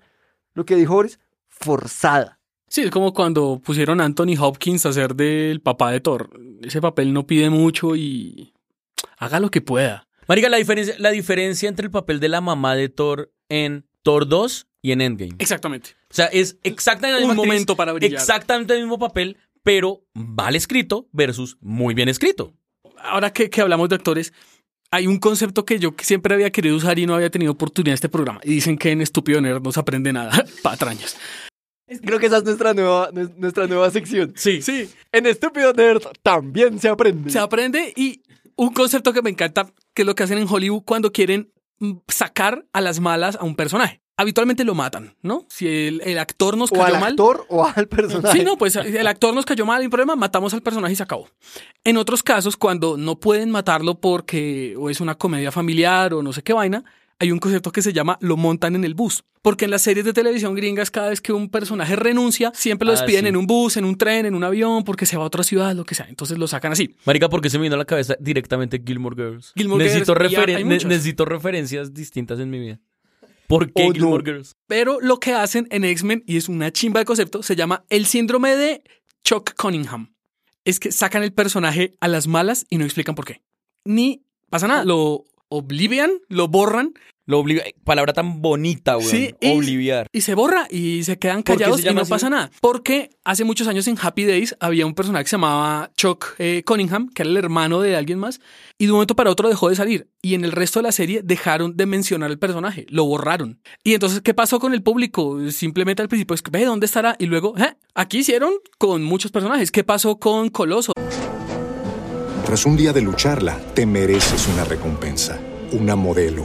lo que dijo Boris, forzada. Sí, es como cuando pusieron a Anthony Hopkins a hacer del papá de Thor. Ese papel no pide mucho y haga lo que pueda. Marica, la diferencia, la diferencia entre el papel de la mamá de Thor en Thor 2 y en Endgame. Exactamente. O sea, es exactamente misma actriz, momento para brillar. Exactamente el mismo papel, pero mal escrito versus muy bien escrito. Ahora que, que hablamos de actores, hay un concepto que yo siempre había querido usar y no había tenido oportunidad en este programa. Y dicen que en Estúpido Nerd no se aprende nada. Patrañas. Creo que esa es nuestra nueva, nues- nuestra nueva sección. Sí. Sí, En Estúpido Nerd también se aprende. se aprende y un concepto que me encanta, que es lo que hacen en Hollywood cuando quieren mm, sacar a las malas a un personaje. Habitualmente lo matan, ¿no? Si el, el actor nos o cayó al mal. actor o al personaje. Sí, no, pues el actor nos cayó mal, hay un problema, matamos al personaje y se acabó. En otros casos, cuando no pueden matarlo porque o es una comedia familiar o no sé qué vaina, hay un concepto que se llama lo montan en el bus. Porque en las series de televisión gringas, cada vez que un personaje renuncia, siempre lo Ah, despiden sí. en un bus, en un tren, en un avión, porque se va a otra ciudad, lo que sea. Entonces lo sacan así. Marica, porque se me vino a la cabeza directamente Gilmore Girls. Gilmore necesito, Girls, y referen- hay ne- muchos. necesito referencias distintas en mi vida. ¿Por qué no. Gilmore Girls? Pero lo que hacen en X-Men, y es una chimba de concepto, se llama el síndrome de Chuck Cunningham. Es que sacan el personaje a las malas y no explican por qué. Ni pasa nada, lo oblivian, lo borran Lo obliga- palabra tan bonita, güey. Sí, y- Obliviar. y se borra y se quedan ¿Por qué callados se y no así? pasa nada. Porque hace muchos años en Happy Days había un personaje que se llamaba Chuck eh, Cunningham, que era el hermano de alguien más, y de un momento para otro dejó de salir. Y en el resto de la serie dejaron de mencionar el personaje, lo borraron. Y entonces, ¿qué pasó con el público? Simplemente al principio es que ve dónde estará y luego, ¿eh? aquí hicieron con muchos personajes. ¿Qué pasó con Coloso? Tras un día de lucharla, te mereces una recompensa, una modelo,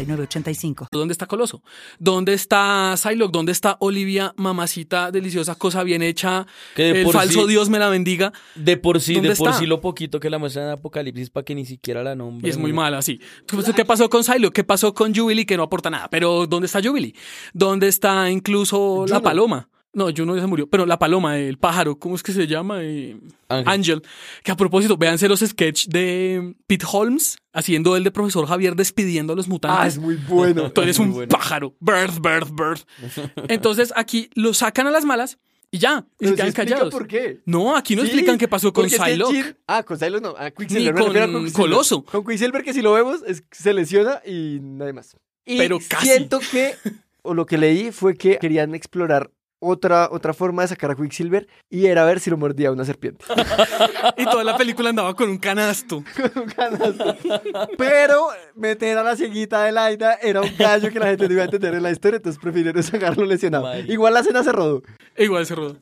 906985. ¿Dónde está Coloso? ¿Dónde está Psylocke? ¿Dónde está Olivia, mamacita deliciosa, cosa bien hecha? Que de el por falso sí- Dios me la bendiga. De por sí, ¿Dónde de por está? sí lo poquito que la muestran en Apocalipsis para que ni siquiera la nombre. Y es muy mala, sí. ¿Qué pasó con Psylocke? ¿Qué pasó con Jubilee? Que no aporta nada. Pero ¿dónde está Jubilee? ¿Dónde está incluso la Juno. paloma? No, Juno ya se murió. Pero la paloma, el pájaro, ¿cómo es que se llama? Eh, Ángel. Ángel. Que a propósito, véanse los sketches de Pete Holmes haciendo el de profesor Javier despidiendo a los Ah, mutantes. es muy bueno. Tú eres un bueno. pájaro. Birth, birth, birth. Entonces aquí lo sacan a las malas y ya. Y se quedan callados. por qué. No, aquí no Sí, explican qué pasó con porque es que Psylocke. Ah, con Psylocke no. Ah, Ni Quicksilver. me con a. Coloso. Con Quicksilver, que si lo vemos, es- se lesiona y nadie más. Y Pero casi. siento que, o lo que leí fue que querían explorar otra, otra forma de sacar a Quicksilver y era ver si lo mordía una serpiente. Y toda la película andaba con un canasto. Un canasto. Pero meter a la cieguita de Laida era un gallo que la gente no iba a entender en la historia, entonces prefirieron sacarlo lesionado. Marica. Igual la escena se rodó. Igual se rodó.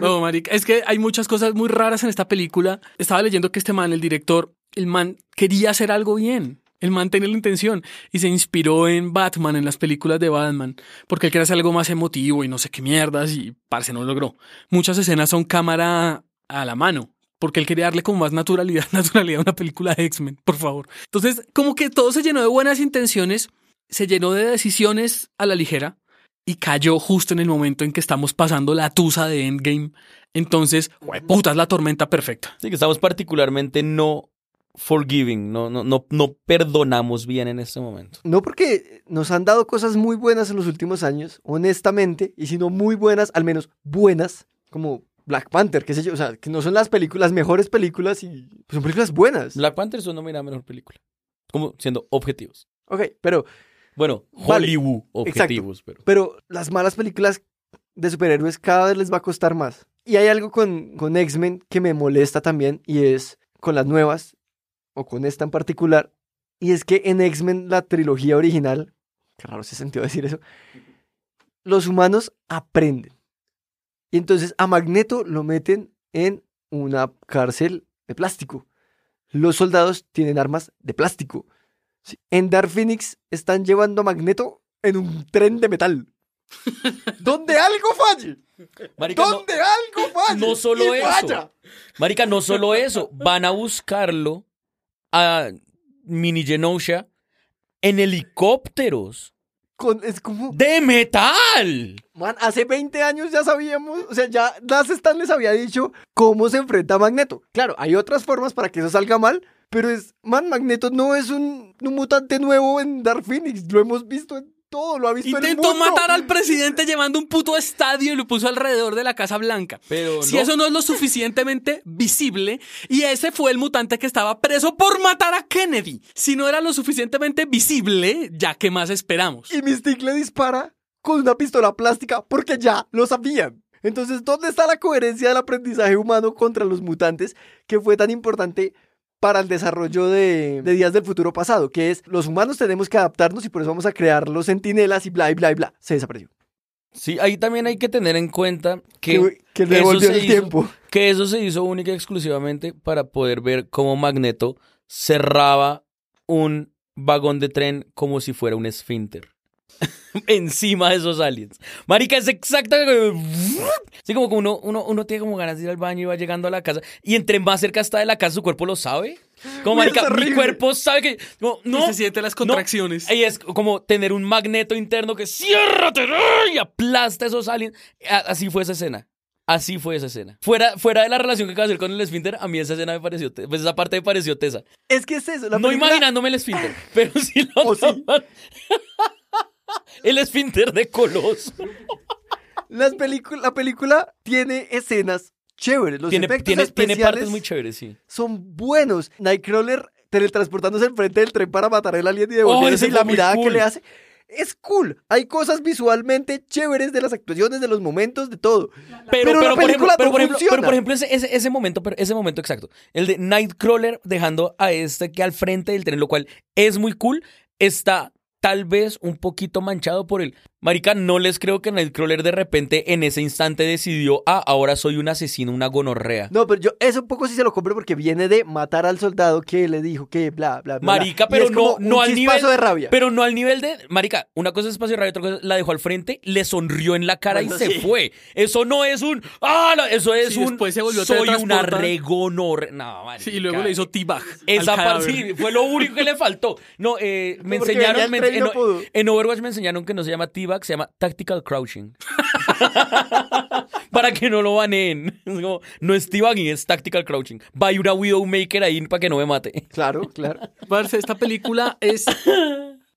No, marica. Es que hay muchas cosas muy raras en esta película. Estaba leyendo que este man, el director, el man quería hacer algo bien. El man tenía la intención y se inspiró en Batman, en las películas de Batman, porque él quería hacer algo más emotivo y no sé qué mierdas y parce no lo logró. Muchas escenas son cámara a la mano, porque él quería darle como más naturalidad, naturalidad a una película de X-Men, por favor. Entonces, como que todo se llenó de buenas intenciones, se llenó de decisiones a la ligera y cayó justo en el momento en que estamos pasando la tusa de Endgame. Entonces, puta, es la tormenta perfecta. Sí, que estamos particularmente no forgiving, no, no, no, no perdonamos bien en este momento. No porque nos han dado cosas muy buenas en los últimos años, honestamente, y si no muy buenas, al menos buenas, como Black Panther, qué sé yo, o sea, que no son las películas, las mejores películas y pues son películas buenas. Black Panther es una nominada a mejor película. Como siendo objetivos. Ok, pero, Bueno, Vale. Hollywood objetivos, pero. pero las malas películas de superhéroes cada vez les va a costar más. Y hay algo con, con X-Men que me molesta también, y es con las nuevas, o con esta en particular, y es que en X-Men, la trilogía original, qué raro se sintió decir eso, los humanos aprenden. Y entonces a Magneto lo meten en una cárcel de plástico. Los soldados tienen armas de plástico. Sí, En Dark Phoenix están llevando a Magneto en un tren de metal. Donde algo falle. Marica, no, Donde algo falle. no solo eso. marica, no solo eso. Van a buscarlo a Mini Genosha en helicópteros Con- es como, de metal. man, hace 20 años ya sabíamos, o sea, ya Las Stan les había dicho cómo se enfrenta a Magneto. Claro, hay otras formas para que eso salga mal, pero es, man, Magneto no es un, un mutante nuevo en Dark Phoenix, lo hemos visto en todo, lo ha visto el Intentó mundo. matar al presidente llevando un puto estadio y lo puso alrededor de la Casa Blanca. Pero Si no. eso no es lo suficientemente visible, y ese fue el mutante que estaba preso por matar a Kennedy. Si no era lo suficientemente visible, ya que más esperamos. Y Mystique le dispara con una pistola plástica porque ya lo sabían. Entonces, ¿dónde está la coherencia del aprendizaje humano contra los mutantes que fue tan importante para el desarrollo de, de Días del Futuro Pasado? Que es, los humanos tenemos que adaptarnos y por eso vamos a crear los sentinelas y bla, y bla, y bla. Se desapareció. Sí, ahí también hay que tener en cuenta que, Que, que eso devolvió se el hizo- tiempo. que eso se hizo única y exclusivamente para poder ver cómo Magneto cerraba un vagón de tren como si fuera un esfínter. Encima de esos aliens. Marica, es exactamente. Sí, como que uno, uno, uno tiene como ganas de ir al baño y va llegando a la casa. Y entre más cerca está de la casa, su cuerpo lo sabe. Como, marica, mi cuerpo sabe que. como, no. y se sienten las no. contracciones. Y es como tener un magneto interno que ciérrate y aplasta esos aliens. Así fue esa escena. Así fue esa escena. Fuera, fuera de la relación que acaba de hacer con el esfínter, a mí esa escena me pareció, pues esa parte me pareció tesa. Es que es eso. La no película- imaginándome el esfínter, pero sí lo ¿O sí? El esfínter de Coloso. Las la película tiene escenas chéveres. Los Tiene, efectos tiene, tiene especiales partes muy chéveres, sí. son buenos. Nightcrawler teletransportándose enfrente del tren para matar al alien y devolverse y la mirada que le hace. Es cool. Hay cosas visualmente chéveres de las actuaciones, de los momentos, de todo. Pero, Pero pero, la por ejemplo, película pero, por ejemplo, funciona. pero por ejemplo, ese, ese, ese momento, ese momento exacto, el de Nightcrawler dejando a este que al frente del tren, lo cual es muy cool, está tal vez un poquito manchado por el marica, no les creo que Nightcrawler de repente en ese instante decidió, ah, ahora soy un asesino, una gonorrea. No, pero yo eso un poco sí se lo compro porque viene de matar al soldado que le dijo que bla, bla, bla. Marica, pero no, no al nivel de rabia. Pero no al nivel de. Marica, una cosa es espacio de rabia, otra cosa es la dejó al frente, le sonrió en la cara Bueno, y se fue. Eso no es un. ¡Ah! no, eso es Sí, un. después se volvió soy una teletransportar. regonor. No, marica. Sí, y luego le hizo T-Bag. Esa al parte sí, fue lo único que le faltó. No, eh, me Porque enseñaron. me- en, en Overwatch me enseñaron que no se llama T-Bag, se llama Tactical Crouching. para que no lo baneen. Es como, no es debugging, es tactical crouching. Va a ir una Widowmaker ahí para que no me mate. Claro, claro. Parce, esta película es,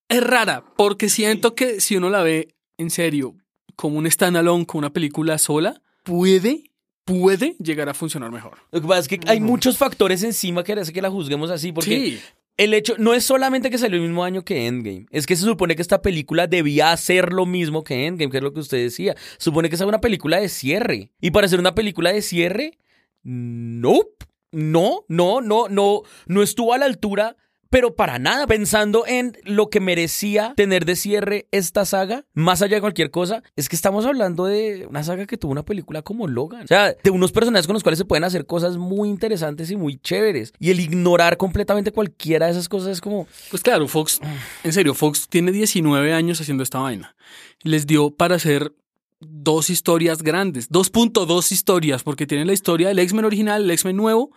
es rara porque siento que si uno la ve en serio como un standalone, como una película sola, puede, puede llegar a funcionar mejor. Lo que pasa es que hay muchos factores encima que hace que la juzguemos así, porque Sí. El hecho no es solamente que salió el mismo año que Endgame, es que se supone que esta película debía hacer lo mismo que Endgame, que es lo que usted decía. Supone que es una película de cierre. Y para ser una película de cierre, nope. No, no, no, no, no estuvo a la altura, pero para nada. Pensando en lo que merecía tener de cierre esta saga, más allá de cualquier cosa, es que estamos hablando de una saga que tuvo una película como Logan. O sea, de unos personajes con los cuales se pueden hacer cosas muy interesantes y muy chéveres. Y el ignorar completamente cualquiera de esas cosas es como... Pues claro, Fox, en serio, Fox tiene 19 años haciendo esta vaina. Les dio para hacer dos historias grandes, 2.2 historias, porque tienen la historia del X-Men original, el X-Men nuevo,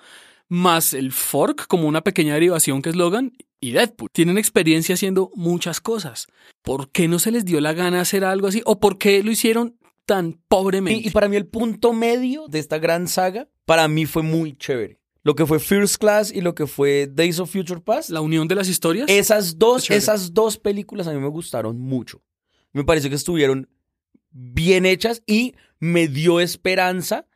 más el Fork como una pequeña derivación que es Logan y Deadpool. Tienen experiencia haciendo muchas cosas. ¿Por qué no se les dio la gana hacer algo así? ¿O por qué lo hicieron tan pobremente? Y, y para mí el punto medio de esta gran saga, para mí fue muy chévere. Lo que fue First Class y lo que fue Days of Future Past. la unión de las historias. Esas dos, esas dos películas a mí me gustaron mucho. Me pareció que estuvieron bien hechas y me dio esperanza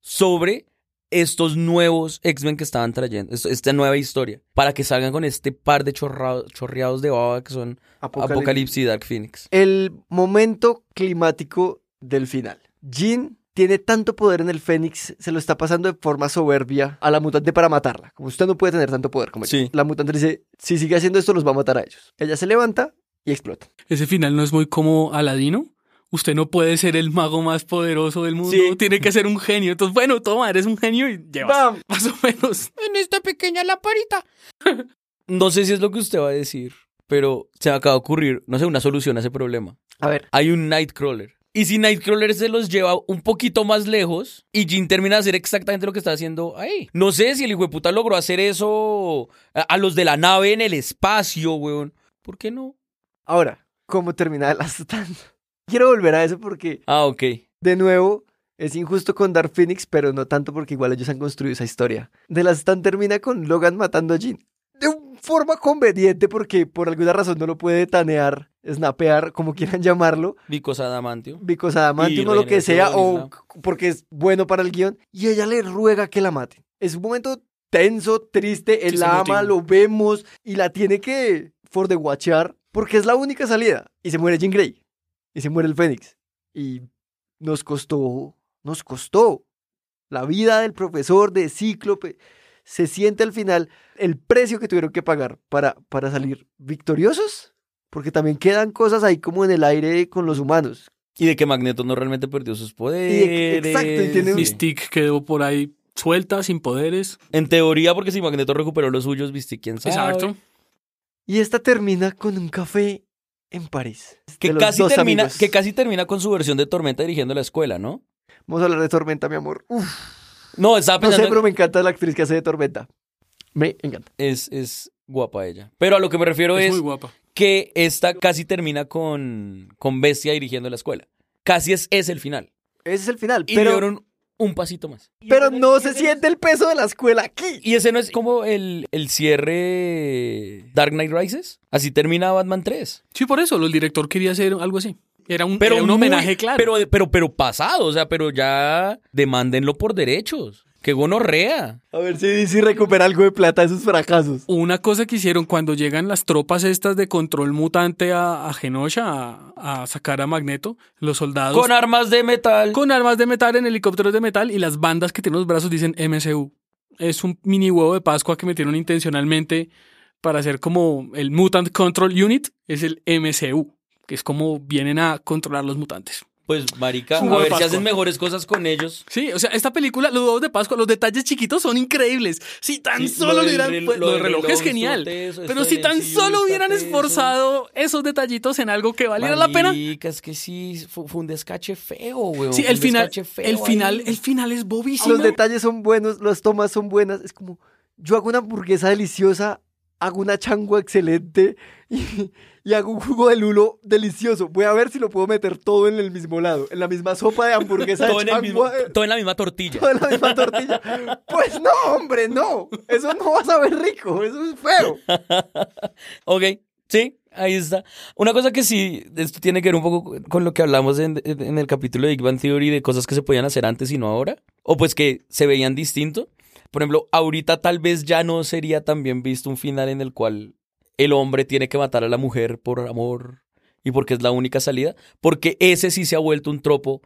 sobre estos nuevos X-Men que estaban trayendo, esto- esta nueva historia, para que salgan con este par de chorra- chorreados de baba que son Apocalipsis. Apocalipsis y Dark Phoenix. El momento climático del final. Jean tiene tanto poder en el Fénix, se lo está pasando de forma soberbia a la mutante para matarla. Como usted no puede tener tanto poder como ella. Sí. La mutante dice, si sigue haciendo esto, los va a matar a ellos. Ella se levanta y explota. Ese final no es muy como Aladino. Usted no puede ser el mago más poderoso del mundo. Sí. Tiene que ser un genio. Entonces, bueno, toma, eres un genio y llevas. ¡Bam! Más o menos. En esta pequeña lamparita. no sé si es lo que usted va a decir, pero se me acaba de ocurrir, no sé, una solución a ese problema. A ver, hay un Nightcrawler. Y si Nightcrawler se los lleva un poquito más lejos y Jean termina de hacer exactamente lo que está haciendo ahí. No sé si el hijo de puta logró hacer eso a, a los de la nave en el espacio, weón. ¿Por qué no? ahora, ¿cómo termina de las Quiero volver a eso porque, Ah, ok. de nuevo, es injusto con Dark Phoenix, pero no tanto porque igual ellos han construido esa historia. De las Stan termina con Logan matando a Jean. De una forma conveniente porque por alguna razón no lo puede tanear, snapear, como quieran llamarlo. Vicos Adamantio. Because Adamantium Y o lo que sea, o porque es bueno para el guion, y ella le ruega que la mate. Es un momento tenso, triste, él Sí, la ama, lo vemos, y la tiene que for the watchar, porque es la única salida. Y se muere Jean Grey, y se muere el Fénix. Y nos costó, nos costó. La vida del profesor de Cíclope se siente al final el precio que tuvieron que pagar para, para salir victoriosos. Porque también quedan cosas ahí como en el aire con los humanos. Y de que Magneto no realmente perdió sus Y poderes. de- exacto, y tiene un-. Mystique quedó por ahí suelta, sin poderes. En teoría, porque si Magneto recuperó los suyos, viste quién sabe. Exacto. Y esta termina con un café en París. Que casi, termina, amigos. que casi termina con su versión de Tormenta dirigiendo la escuela, ¿no? Vamos a hablar de Tormenta, mi amor. Uf, No, estaba no sé, pensando. pero me encanta la actriz que hace de Tormenta. Me encanta. es, es guapa ella. Pero a lo que me refiero Es es, muy guapa. que esta casi termina con, con Bestia dirigiendo la escuela. Casi es, es el final. Ese es el final. Y pero, dieron un pasito más. pero no se siente el peso de la escuela aquí. Y ese no es como el, el cierre Dark Knight Rises. Así termina Batman 3. Sí, por eso, el director quería hacer algo así. Era un, Pero era un muy- homenaje claro. Pero, pero, pero pasado, o sea, pero ya demándenlo por derechos. Que gonorrea. A ver si DC recupera algo de plata de sus fracasos. Una cosa que hicieron cuando llegan las tropas estas de control mutante a, a Genosha a, a sacar a Magneto, los soldados Con armas de metal. con armas de metal en helicópteros de metal y las bandas que tienen los brazos dicen MCU. Es un mini huevo de Pascua que metieron intencionalmente para hacer como el Mutant Control Unit, es el MCU, que es como vienen a controlar los mutantes. Pues, marica, a ver si hacen mejores cosas con ellos. Sí, o sea, esta película, los huevos de Pascua, los detalles chiquitos son increíbles. Si tan Sí, solo lo lo del hubieran, pues, lo lo del del reloj reloj es genial. Pero si tan solo hubieran esforzado esos detallitos en algo que valiera la pena. Marica, es que sí, fue, fue un descache feo, weón. Sí, el final, feo el final, ahí. el final es bobísimo. Los detalles son buenos, las tomas son buenas. Es como, yo hago una hamburguesa deliciosa hago una changua excelente y, y hago un jugo de lulo delicioso. Voy a ver si lo puedo meter todo en el mismo lado, en la misma sopa de hamburguesa todo, de en el mismo- changua, todo en la misma tortilla. todo en la misma tortilla. Pues no, hombre, no. Eso no va a saber rico, eso es feo. Ok, sí, ahí está. Una cosa que sí, esto tiene que ver un poco con lo que hablamos en, en- en el capítulo de Big Bang Theory de cosas que se podían hacer antes y no ahora, o pues que se veían distinto. Por ejemplo, ahorita tal vez ya no sería tan bien visto un final en el cual el hombre tiene que matar a la mujer por amor y porque es la única salida, porque ese sí se ha vuelto un tropo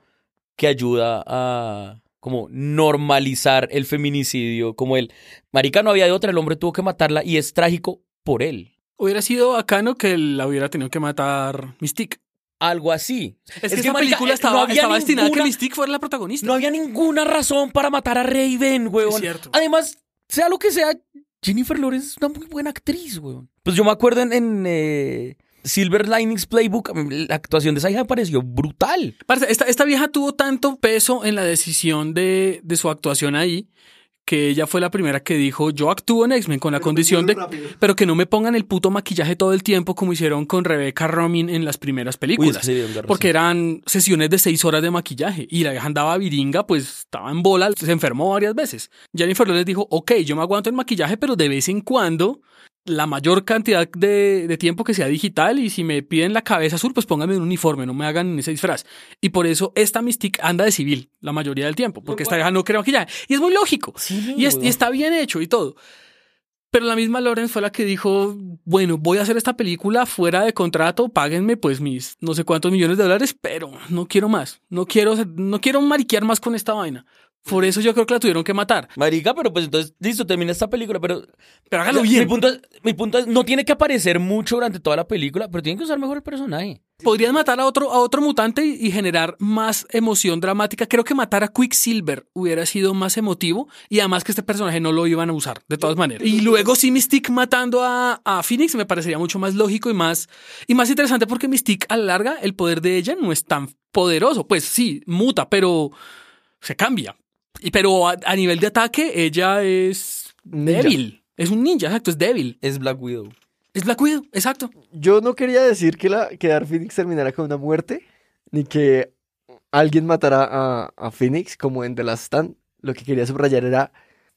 que ayuda a como normalizar el feminicidio, como el marica no había de otra, el hombre tuvo que matarla y es trágico por él. Hubiera sido bacano que la hubiera tenido que matar Mystique. Algo así. Es, que, esta marica, película eh, estaba, no había estaba destinada a que Mystique fuera la protagonista. No había ninguna razón para matar a Raven, weón. Es cierto. Además, sea lo que sea, Jennifer Lawrence es una muy buena actriz, weón. Pues yo me acuerdo en, eh, Silver Linings Playbook, la actuación de esa hija me pareció brutal. Parce, esta, esta vieja tuvo tanto peso en la decisión de, de su actuación ahí que ella fue la primera que dijo, yo actúo en X-Men con la condición de... Pero que no me pongan el puto maquillaje todo el tiempo como hicieron con Rebecca Romijn en las primeras películas. sí, de verdad, porque eran sesiones de seis horas de maquillaje y la vieja andaba viringa, pues estaba en bola, se enfermó varias veces. Jennifer Lawrence dijo, ok, yo me aguanto el maquillaje, pero de vez en cuando la mayor cantidad de, de tiempo que sea digital y si me piden la cabeza azul, pues pónganme un uniforme, no me hagan ese disfraz. Y por eso esta Mystique anda de civil la mayoría del tiempo, porque esta vieja no crea maquillaje. Y es muy lógico. y, es- y está bien hecho y todo. Pero la misma Lawrence fue la que dijo, bueno, voy a hacer esta película fuera de contrato, páguenme pues mis no sé cuántos millones de dólares, pero no quiero más. No quiero, no quiero mariquear más con esta vaina. Por eso yo creo que la tuvieron que matar. Marica, pero pues entonces, listo, termina esta película, pero... Pero hágalo Mi bien. punto, es, mi punto es, no tiene que aparecer mucho durante toda la película, pero tienen que usar mejor el personaje. Podrían matar a otro, a otro mutante y, y generar más emoción dramática. Creo que matar a Quicksilver hubiera sido más emotivo y además que este personaje no lo iban a usar, de todas maneras. Y luego sí Mystique matando a, a Phoenix me parecería mucho más lógico y más, y más interesante porque Mystique a la larga el poder de ella no es tan poderoso. Pues sí, muta, pero se cambia. Y, pero a, a nivel de ataque ella es Ninja. débil. Es un ninja, exacto, es débil. Es Black Widow. Es Black Widow, exacto. Yo no quería decir que, la, que Dark Phoenix terminara con una muerte, ni que alguien matara a, a Phoenix como en The Last Stand. Lo que quería subrayar era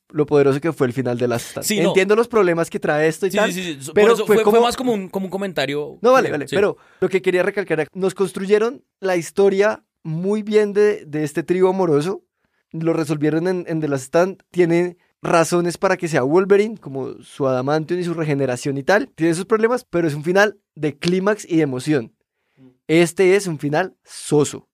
lo poderoso que fue el final de Last Stand. Sí, no. Entiendo los problemas que trae esto y Sí, tal. sí, sí, sí. pero fue fue, fue como- más como un, como un comentario. No, vale, vale. sí. Pero lo que quería recalcar era, nos construyeron la historia muy bien de, de este trío amoroso. Lo resolvieron en, en The Last Stand. Tiene razones para que sea Wolverine, como su adamantium y su regeneración y tal. Tiene sus problemas, pero es un final de clímax y de emoción. Este es un final soso.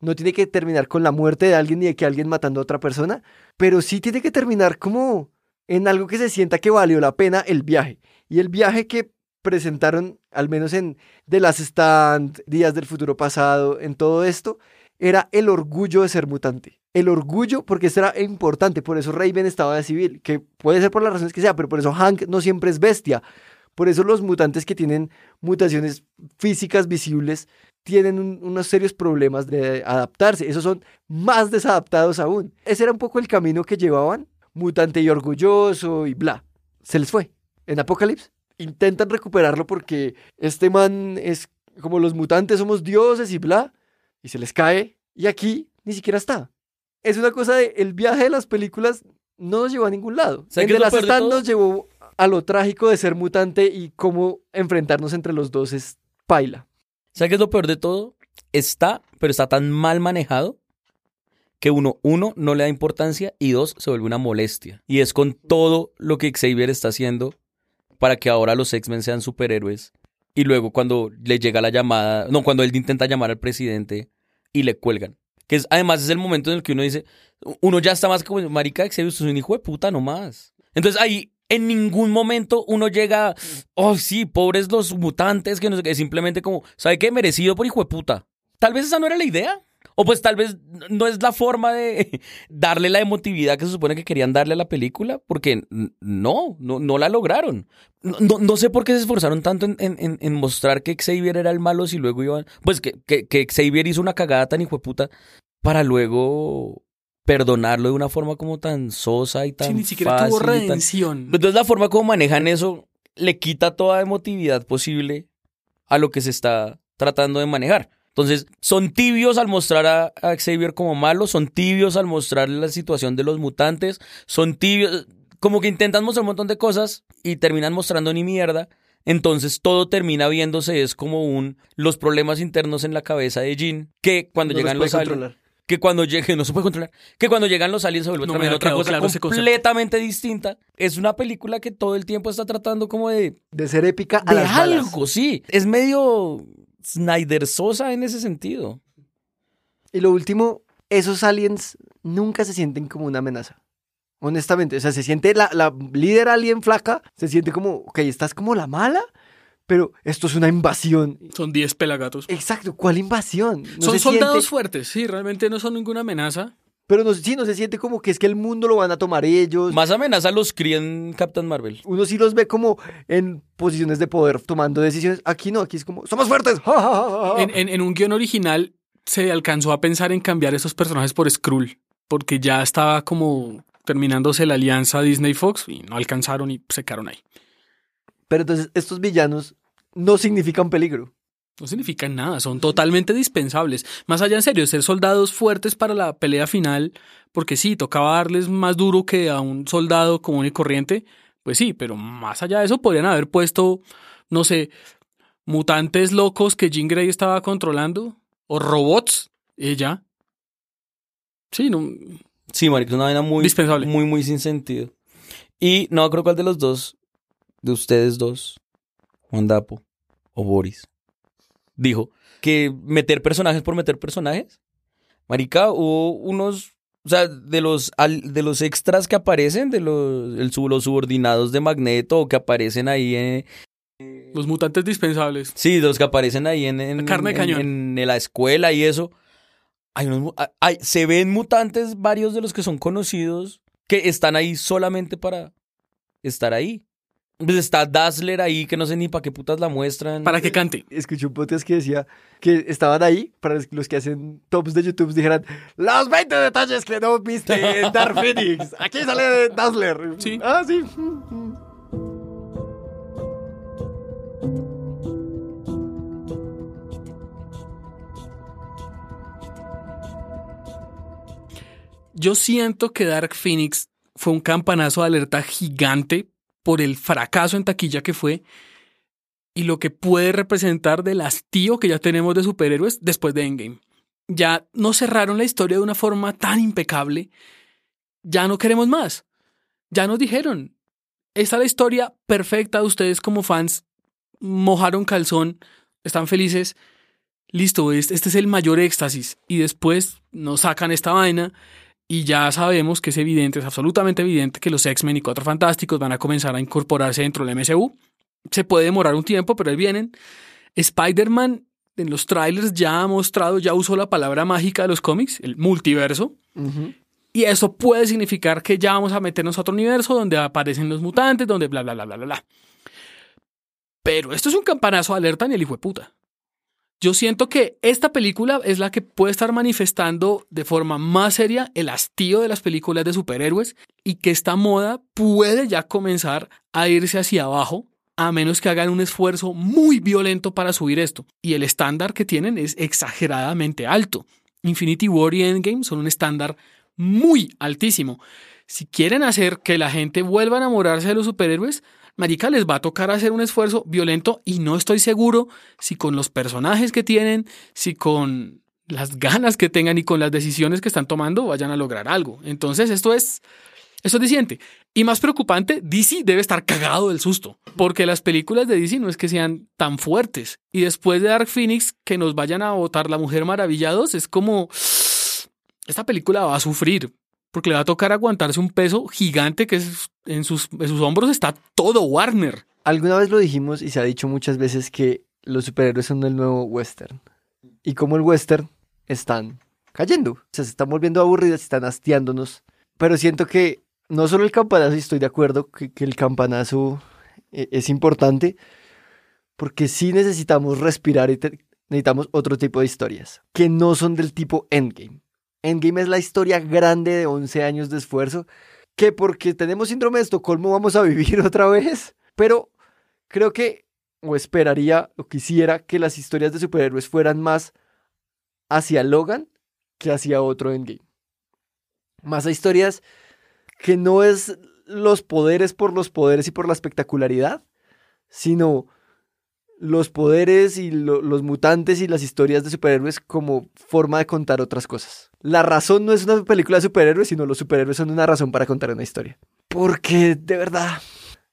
No tiene que terminar con la muerte de alguien ni de que alguien matando a otra persona, pero sí tiene que terminar como en algo que se sienta que valió la pena el viaje. Y el viaje que presentaron, al menos en The Last Stand, Días del Futuro Pasado, en todo esto, era el orgullo de ser mutante. El orgullo, porque esto era importante, por eso Raven estaba de civil, que puede ser por las razones que sea, pero por eso Hank no siempre es bestia. Por eso los mutantes que tienen mutaciones físicas visibles tienen un- unos serios problemas de adaptarse. Esos son más desadaptados aún. Ese era un poco el camino que llevaban, mutante y orgulloso y bla. Se les fue. En Apocalypse intentan recuperarlo porque este man es como los mutantes somos dioses y bla, y se les cae. Y aquí ni siquiera está. Es una cosa de el viaje de las películas no nos llevó a ningún lado. ¿Sabe En qué The es lo Last peor de Stand todo? nos llevó a lo trágico de ser mutante y cómo enfrentarnos entre los dos es paila. ¿Sabes qué es lo peor de todo? Está, pero está tan mal manejado que uno, uno, no le da importancia y dos, se vuelve una molestia. Y es con todo lo que Xavier está haciendo para que ahora los X-Men sean superhéroes. Y luego cuando le llega la llamada, no, cuando él intenta llamar al presidente y le cuelgan. Que es, además es el momento en el que uno dice, uno ya está más como, marica, usted es un hijo de puta nomás. Entonces ahí en ningún momento uno llega, oh sí, pobres los mutantes, que no sé qué, simplemente como, ¿sabe qué? Merecido por hijo de puta. Tal vez esa no era la idea. O pues tal vez no es la forma de darle la emotividad que se supone que querían darle a la película, porque no, no, no la lograron. No, no, sé por qué se esforzaron tanto en, en- en- mostrar que Xavier era el malo si luego iban, pues que, que, que Xavier hizo una cagada tan hijo de puta para luego perdonarlo de una forma como tan sosa y tan Sí, ni siquiera fácil tuvo tan- redención. entonces la forma como manejan eso le quita toda emotividad posible a lo que se está tratando de manejar. Entonces, son tibios al mostrar a, a Xavier como malo, son tibios al mostrar la situación de los mutantes, son tibios, como que intentan mostrar un montón de cosas y terminan mostrando ni mierda. Entonces todo termina viéndose es como un los problemas internos en la cabeza de Jean que cuando No llegan los aliens que cuando lleguen no se puede controlar que cuando llegan los aliens se vuelve No otra cosa claro completamente distinta. Es una película que todo el tiempo está tratando como de De ser épica a de las algo, sí. Es medio Snyder Sosa en ese sentido. Y lo último, esos aliens nunca se sienten como una amenaza. Honestamente, o sea, se siente la, la líder alien flaca, se siente como, ok, estás como la mala, pero esto es una invasión. Son 10 pelagatos. Exacto, ¿cuál invasión? No son soldados siente- fuertes, sí, realmente no son ninguna amenaza. Pero no, sí, no se siente como que es que el mundo lo van a tomar ellos. Más amenaza los crían Captain Marvel. Uno sí los ve como en posiciones de poder tomando decisiones. Aquí no, aquí es como, somos fuertes. ja, ja, ja, ja, ja". En, en- en un guion original se alcanzó a pensar en cambiar esos personajes por Skrull, porque ya estaba como terminándose la alianza Disney-Fox y no alcanzaron y se quedaron ahí. Pero entonces estos villanos no significan peligro. No significan nada, son totalmente dispensables. Más allá en serio, ser soldados fuertes para la pelea final, porque sí, tocaba darles más duro que a un soldado común y corriente, pues sí, pero más allá de eso podrían haber puesto, no sé, mutantes locos que Jean Grey estaba controlando, o robots, ella. Sí, no, Sí, marica, es una vaina muy, Dispensable. muy, muy sin sentido. Y no creo cuál de los dos, de ustedes dos, Juan Dapo o Boris, dijo que meter personajes por meter personajes. Marica, hubo unos, o sea, de los, de los extras que aparecen, de los, el, los subordinados de Magneto o que aparecen ahí en, los mutantes dispensables. Sí, los que aparecen ahí en, carne de cañón. en la escuela y eso. Hay unos hay- se ven mutantes, varios de los que son conocidos, que están ahí solamente para estar ahí. Pues está Dazzler ahí, que no sé ni para qué putas la muestran. Para que cante. Escuché un podcast que decía que estaban ahí para los que hacen tops de YouTube dijeran los 20 detalles que no viste en Dark Phoenix. Aquí sale Dazzler. Sí. Ah, sí. Yo siento que Dark Phoenix fue un campanazo de alerta gigante por el fracaso en taquilla que fue y lo que puede representar del hastío que ya tenemos de superhéroes después de Endgame. Ya no cerraron la historia de una forma tan impecable. Ya no queremos más. Ya nos dijeron. Esta es la historia perfecta. Ustedes como fans mojaron calzón, están felices. Listo, este este es el mayor éxtasis. Y después nos sacan esta vaina y ya sabemos que es evidente, es absolutamente evidente que los X-Men y Cuatro Fantásticos van a comenzar a incorporarse dentro del MCU. Se puede demorar un tiempo, pero ahí vienen. Spider-Man en los trailers ya ha mostrado, ya usó la palabra mágica de los cómics, el multiverso. Y eso puede significar que ya vamos a meternos a otro universo donde aparecen los mutantes, donde bla, bla, bla, bla, bla, bla. Pero esto es un campanazo de alerta ni el hijo de puta. Yo siento que esta película es la que puede estar manifestando de forma más seria el hastío de las películas de superhéroes y que esta moda puede ya comenzar a irse hacia abajo a menos que hagan un esfuerzo muy violento para subir esto. Y el estándar que tienen es exageradamente alto. Infinity War y Endgame son un estándar muy altísimo. Si quieren hacer que la gente vuelva a enamorarse de los superhéroes, Marica les va a tocar hacer un esfuerzo violento y no estoy seguro si con los personajes que tienen, si con las ganas que tengan y con las decisiones que están tomando vayan a lograr algo. Entonces esto es, esto es diciente. Y más preocupante, DC debe estar cagado del susto, porque las películas de DC no es que sean tan fuertes. Y después de Dark Phoenix, que nos vayan a votar La Mujer Maravilla 2, es como, esta película va a sufrir, porque le va a tocar aguantarse un peso gigante que es, en, sus, en sus hombros está todo Warner. Alguna vez lo dijimos y se ha dicho muchas veces que los superhéroes son el nuevo western. Y como el western están cayendo. O sea, se están volviendo aburridas, están hastiándonos. Pero siento que no solo el campanazo, y estoy de acuerdo que, que el campanazo eh, es importante, porque sí necesitamos respirar y necesitamos otro tipo de historias, que no son del tipo Endgame. Endgame es la historia grande de 11 años de esfuerzo, que porque tenemos síndrome de Estocolmo vamos a vivir otra vez, pero creo que, o esperaría, o quisiera que las historias de superhéroes fueran más hacia Logan que hacia otro Endgame. Más a historias que no es los poderes por los poderes y por la espectacularidad, sino los poderes y lo- los mutantes y las historias de superhéroes como forma de contar otras cosas. La razón no es una película de superhéroes, sino los superhéroes son una razón para contar una historia. Porque de verdad,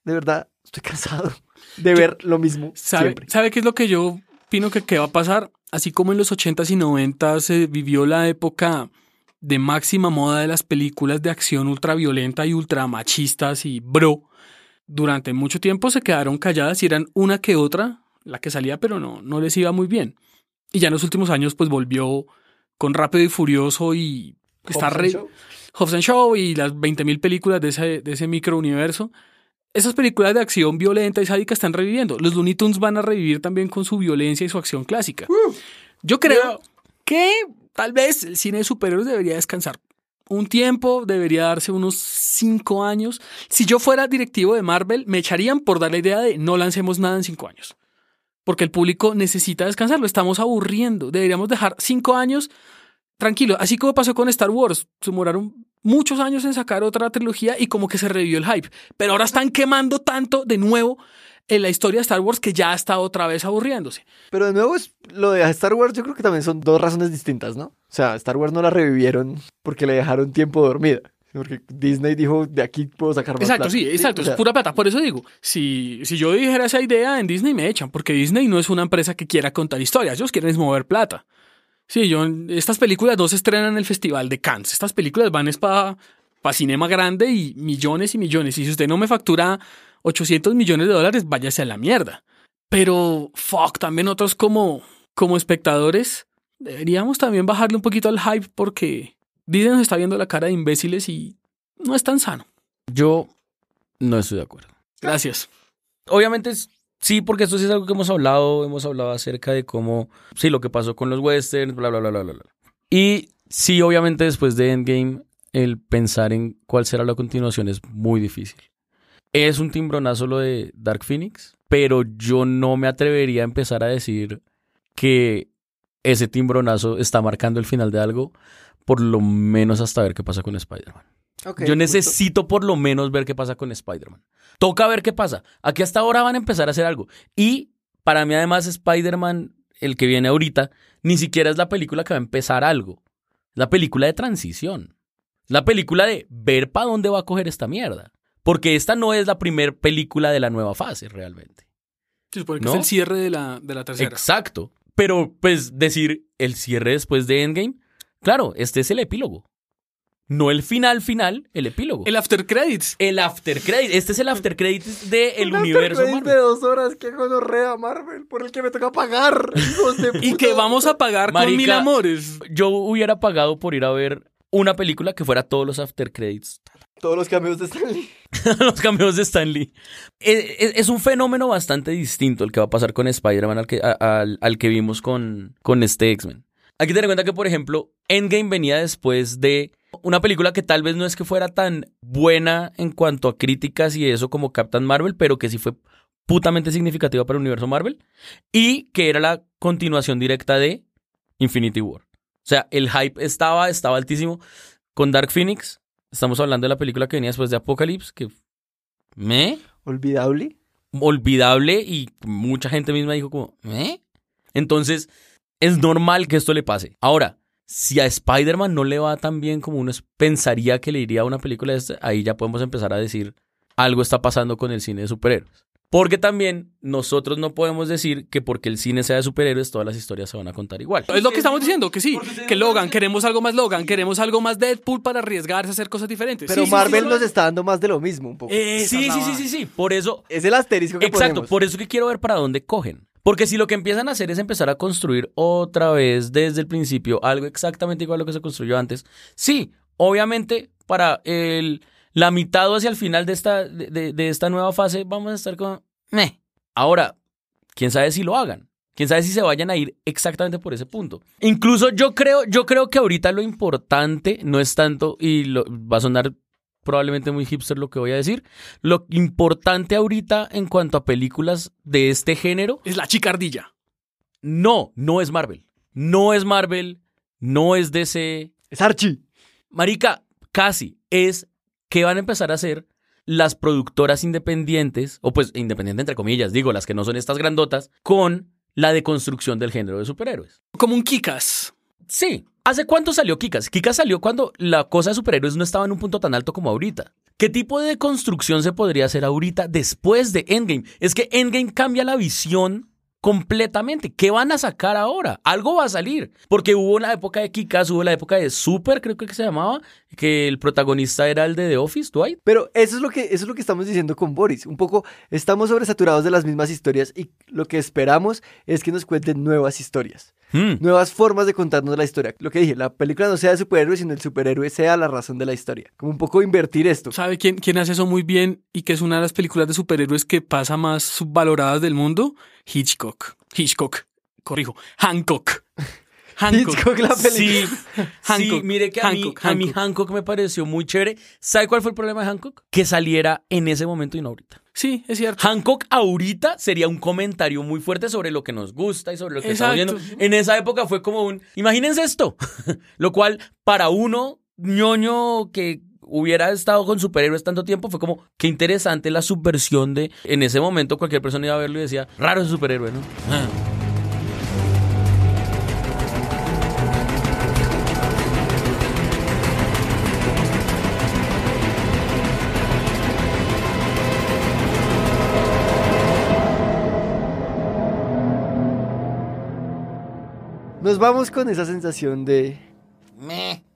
de verdad, estoy cansado de ver lo mismo ¿Sabe, siempre. ¿Sabe qué es lo que yo opino que, que va a pasar? Así como en los 80s y 90s se vivió la época de máxima moda de las películas de acción ultraviolenta y ultramachistas y bro, durante mucho tiempo se quedaron calladas y eran una que otra la que salía, pero no, no les iba muy bien. Y ya en los últimos años pues volvió con Rápido y Furioso y está Hobbs re... Hobbs and Shaw y las 20.000 películas de ese, de ese microuniverso. Esas películas de acción violenta y sádica están reviviendo. Los Looney Tunes van a revivir también con su violencia y su acción clásica. Yo creo que tal vez el cine de superhéroes debería descansar un tiempo, debería darse unos cinco años. Si yo fuera directivo de Marvel, me echarían por dar la idea de no lancemos nada en cinco años. Porque el público necesita descansar, lo estamos aburriendo. Deberíamos dejar cinco años tranquilo. Así como pasó con Star Wars. Se demoraron muchos años en sacar otra trilogía y como que se revivió el hype. Pero ahora están quemando tanto de nuevo en la historia de Star Wars que ya está otra vez aburriéndose. Pero de nuevo, lo de Star Wars yo creo que también son dos razones distintas, ¿no? O sea, Star Wars no la revivieron porque le dejaron tiempo dormida. Porque Disney dijo, de aquí puedo sacar más Exacto, plata". sí, exacto, o sea, es pura plata. Por eso digo, si, si yo dijera esa idea en Disney me echan, porque Disney no es una empresa que quiera contar historias, ellos quieren es mover plata. Sí, yo, estas películas no se estrenan en el Festival de Cannes, estas películas van es para pa cinema grande y millones y millones. Y si usted no me factura 800 millones de dólares, váyase a la mierda. Pero, fuck, también nosotros como, como espectadores deberíamos también bajarle un poquito al hype porque Disney nos está viendo la cara de imbéciles y no es tan sano. Yo no estoy de acuerdo. Gracias. Obviamente es- sí, porque esto sí es algo que hemos hablado, hemos hablado acerca de cómo, sí, lo que pasó con los westerns, bla, bla, bla, bla, bla. bla. Y sí, obviamente después de Endgame, el pensar en cuál será la continuación es muy difícil. Es un timbronazo lo de Dark Phoenix, pero yo no me atrevería a empezar a decir que ese timbronazo está marcando el final de algo, por lo menos hasta ver qué pasa con Spider-Man. Yo justo. necesito por lo menos ver qué pasa con Spider-Man. Toca ver qué pasa. Aquí hasta ahora van a empezar a hacer algo. Y para mí además Spider-Man, el que viene ahorita, ni siquiera es la película que va a empezar algo. Es la película de transición. La película de ver para dónde va a coger esta mierda. Porque esta no es la primer película de la nueva fase realmente. Se supone que ¿No? es el cierre de la, de la tercera. Exacto. Pero pues decir el cierre después de Endgame, claro, este es el epílogo. No el final final, el epílogo. El after credits. El after credit. Este es el after credit del Un universo de Marvel. dos horas, qué gonorrea Marvel, por el que me toca pagar. hijos de Y que vamos a pagar con mil amores. Yo hubiera pagado por ir a ver una película que fuera todos los after credits. Todos los cambios de Stanley. los cameos de Stan Lee. Es, es- es un fenómeno bastante distinto el que va a pasar con Spider-Man al que, a- al, al que vimos con, con este X-Men. Hay que tener en cuenta que, por ejemplo, Endgame venía después de una película que tal vez no es que fuera tan buena en cuanto a críticas y eso como Captain Marvel, pero que sí fue putamente significativa para el universo Marvel y que era la continuación directa de Infinity War. O sea, el hype estaba, estaba altísimo. Con Dark Phoenix, estamos hablando de la película que venía después de Apocalypse, que me Olvidable. olvidable y mucha gente misma dijo como, ¿eh? Entonces, es normal que esto le pase. Ahora, si a Spider-Man no le va tan bien como uno es- pensaría que le iría a una película de esta, ahí ya podemos empezar a decir algo está pasando con el cine de superhéroes. Porque también nosotros no podemos decir que porque el cine sea de superhéroes todas las historias se van a contar igual. Es lo que estamos diciendo, que sí. Que Logan, queremos algo más Logan, queremos algo más Deadpool para arriesgarse a hacer cosas diferentes. Pero Sí, sí, Marvel sí, nos está dando más de lo mismo un poco. Sí, sí, sí, sí, sí. Por eso, es el asterisco que Exacto, ponemos. por eso que quiero ver para dónde cogen. Porque si lo que empiezan a hacer es empezar a construir otra vez desde el principio algo exactamente igual a lo que se construyó antes, sí, obviamente para el, la mitad hacia el final de esta, de, de- de esta nueva fase vamos a estar con... Meh. Ahora, quién sabe si lo hagan. Quién sabe si se vayan a ir exactamente por ese punto. Incluso yo creo, yo creo que ahorita lo importante no es tanto, y lo, va a sonar probablemente muy hipster lo que voy a decir. Lo importante ahorita en cuanto a películas de este género, Es la chicardilla. no, no es Marvel. No es Marvel, no es DC. Es Archie. Marica, casi es que van a empezar a hacer las productoras independientes, o pues independientes entre comillas, digo, las que no son estas grandotas, con la deconstrucción del género de superhéroes. Como un Kikas. Sí. ¿Hace cuánto salió Kikas? Kikas salió cuando la cosa de superhéroes no estaba en un punto tan alto como ahorita. ¿Qué tipo de construcción se podría hacer ahorita después de Endgame? Es que Endgame cambia la visión completamente. ¿Qué van a sacar ahora? Algo va a salir. Porque hubo una época de Kikas, hubo la época de Super, creo que se llamaba, que el protagonista era el de The Office, Dwight. Pero eso es lo que eso es lo que estamos diciendo con Boris. Un poco estamos sobresaturados de las mismas historias y lo que esperamos es que nos cuenten nuevas historias, Hmm. nuevas formas de contarnos la historia. Lo que dije, la película no sea de superhéroes, sino el superhéroe sea la razón de la historia. Como un poco invertir esto. ¿Sabe quién, quién hace eso muy bien y que es una de las películas de superhéroes que pasa más subvaloradas del mundo? Hitchcock. Hitchcock. Corrijo. Hancock. Hancock. Hitchcock, la película. Sí, sí, Hancock, mire que a, mí, Hancock, a mí Hancock. Me pareció muy chévere. ¿Sabe cuál fue el problema de Hancock? Que saliera en ese momento y no ahorita. Sí, es cierto. Hancock ahorita sería un comentario muy fuerte sobre lo que nos gusta y sobre lo que estamos Exacto. viendo. En esa época fue como un, imagínense esto, lo cual para uno ñoño que hubiera estado con superhéroes tanto tiempo fue como, qué interesante la subversión de, en ese momento cualquier persona iba a verlo y decía, raro ese superhéroe, ¿no? Ah. Nos vamos con esa sensación de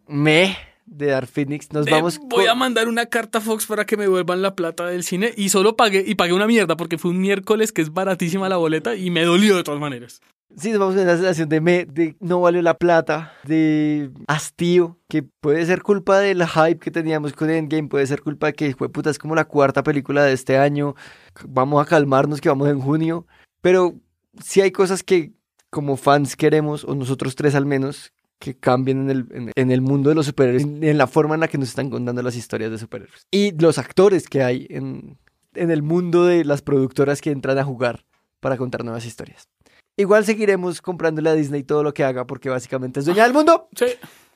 me de Dark Phoenix. Nos Eh, vamos voy a mandar una carta a Fox para que me vuelvan la plata del cine y solo pagué y pagué una mierda porque fue un miércoles que es baratísima la boleta y me dolió de todas maneras. Sí, nos vamos con esa sensación de me, de no valió la plata, de hastío, que puede ser culpa del hype que teníamos con Endgame, puede ser culpa de que fue puta, es como la cuarta película de este año, vamos a calmarnos que vamos en junio, pero sí hay cosas que como fans queremos, o nosotros tres al menos, que cambien en el, en, en el mundo de los superhéroes, en, en la forma en la que nos están contando las historias de superhéroes. Y los actores que hay en, en el mundo de las productoras que entran a jugar para contar nuevas historias. Igual seguiremos comprándole a Disney todo lo que haga porque básicamente es dueña del mundo. Sí.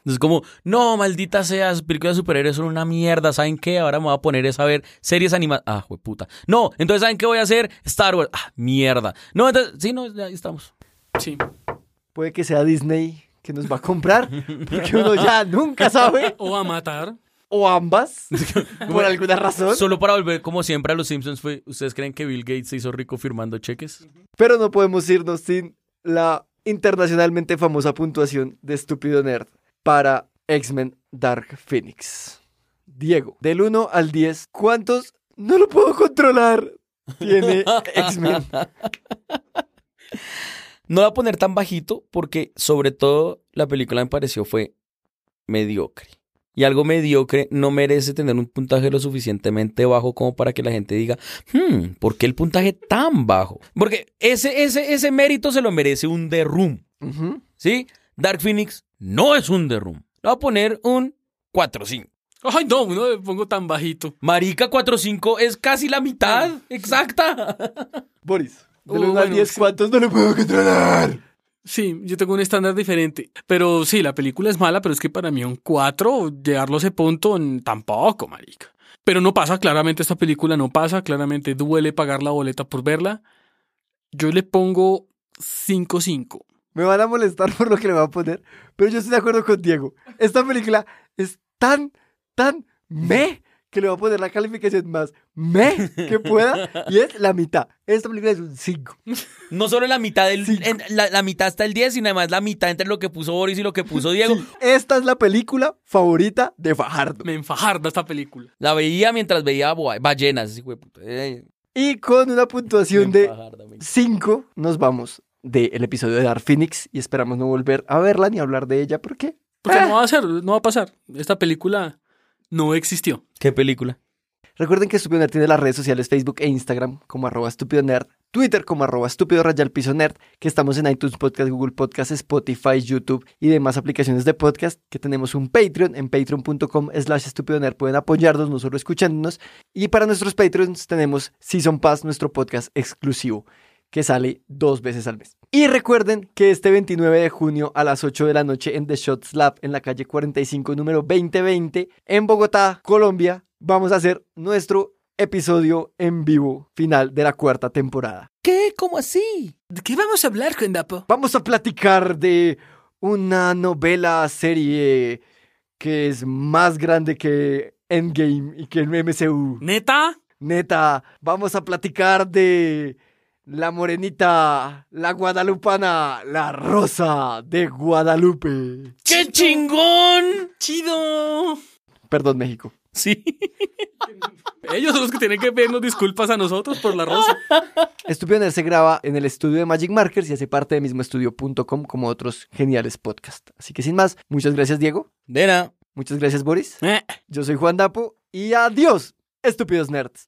Es como, no, maldita sea, las películas de superhéroes son una mierda. ¿Saben qué? Ahora me voy a poner es a ver series animadas. Ah, puta. No, entonces ¿saben qué voy a hacer? Star Wars. Ah, mierda. No, entonces, sí, no, ya ahí estamos. Sí. Puede que sea Disney que nos va a comprar porque uno ya nunca sabe. O a matar. O ambas, por alguna razón. Solo para volver, como siempre, a los Simpsons fue, ¿ustedes creen que Bill Gates se hizo rico firmando cheques? Pero no podemos irnos sin la internacionalmente famosa puntuación de Estúpido Nerd para X-Men Dark Phoenix. Diego, del 1 al 10, ¿cuántos no lo puedo controlar? Tiene X-Men. No voy a poner tan bajito porque, sobre todo, la película me pareció fue mediocre. Y algo mediocre no merece tener un puntaje lo suficientemente bajo como para que la gente diga, hmm, ¿por qué el puntaje tan bajo? Porque ese, ese, ese mérito se lo merece un The Room. ¿sí? Dark Phoenix no es un The Room. Le voy a poner un 4-5. Ay, no, no le pongo tan bajito. Marica 4-5 es casi la mitad exacta. Boris, del Uh, 1 al bueno, 10, sí. ¿cuántos no lo puedo controlar? Sí, yo tengo un estándar diferente. Pero sí, la película es mala, pero es que para mí un 4, llegarlo a ese punto, tampoco, marica. Pero no pasa, claramente esta película no pasa, claramente duele pagar la boleta por verla. Yo le pongo 5-5. Me van a molestar por lo que le voy a poner, pero yo estoy de acuerdo con Diego. Esta película es tan, tan me que le voy a poner la calificación más me que pueda y es la mitad. Esta película es un 5. No solo la mitad del, en- la, la mitad está el 10, sino además la mitad entre lo que puso Boris y lo que puso Diego. Esta es la película favorita de Fajardo. Me enfajarda esta película. La veía mientras veía ballenas. ese hijo de puta. Eh, Y con una puntuación de enfajarda, me- 5 nos vamos del episodio de Dark Phoenix y esperamos no volver a verla ni hablar de ella. ¿Por qué? Porque no va a ser, no va a pasar. Esta película no existió. ¿Qué película? Recuerden que Estúpido Nerd tiene las redes sociales Facebook e Instagram como arroba Estúpido Nerd, Twitter como arroba estúpido rayal piso nerd, que estamos en iTunes Podcast, Google Podcast, Spotify, YouTube y demás aplicaciones de podcast, que tenemos un Patreon en patreon.com slash estúpido nerd. Pueden apoyarnos, no solo escuchándonos. Y para nuestros Patreons tenemos Season Pass, nuestro podcast exclusivo que sale dos veces al mes. Y recuerden que este 29 de junio a las 8 de la noche en The Shots Lab en la calle 45 número 2020 en Bogotá, Colombia, vamos a hacer nuestro episodio en vivo final de la cuarta temporada. ¿Qué? ¿Cómo así? ¿De qué vamos a hablar, Gendapo? Vamos a platicar de una novela serie que es más grande que Endgame y que el MCU. ¿Neta? Neta, vamos a platicar de la morenita, la guadalupana, la rosa de Guadalupe. ¡Qué chingón! ¡Chido! Perdón, México. Sí. Ellos son los que tienen que pedirnos disculpas a nosotros por la rosa. Estúpido Nerd se graba en el estudio de Magic Markers y hace parte de mismoestudio.com como otros geniales podcasts. Así que sin más, muchas gracias Diego, Dena. muchas gracias Boris, Eh, yo soy Juan Dapo y adiós, estúpidos nerds.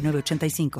906985.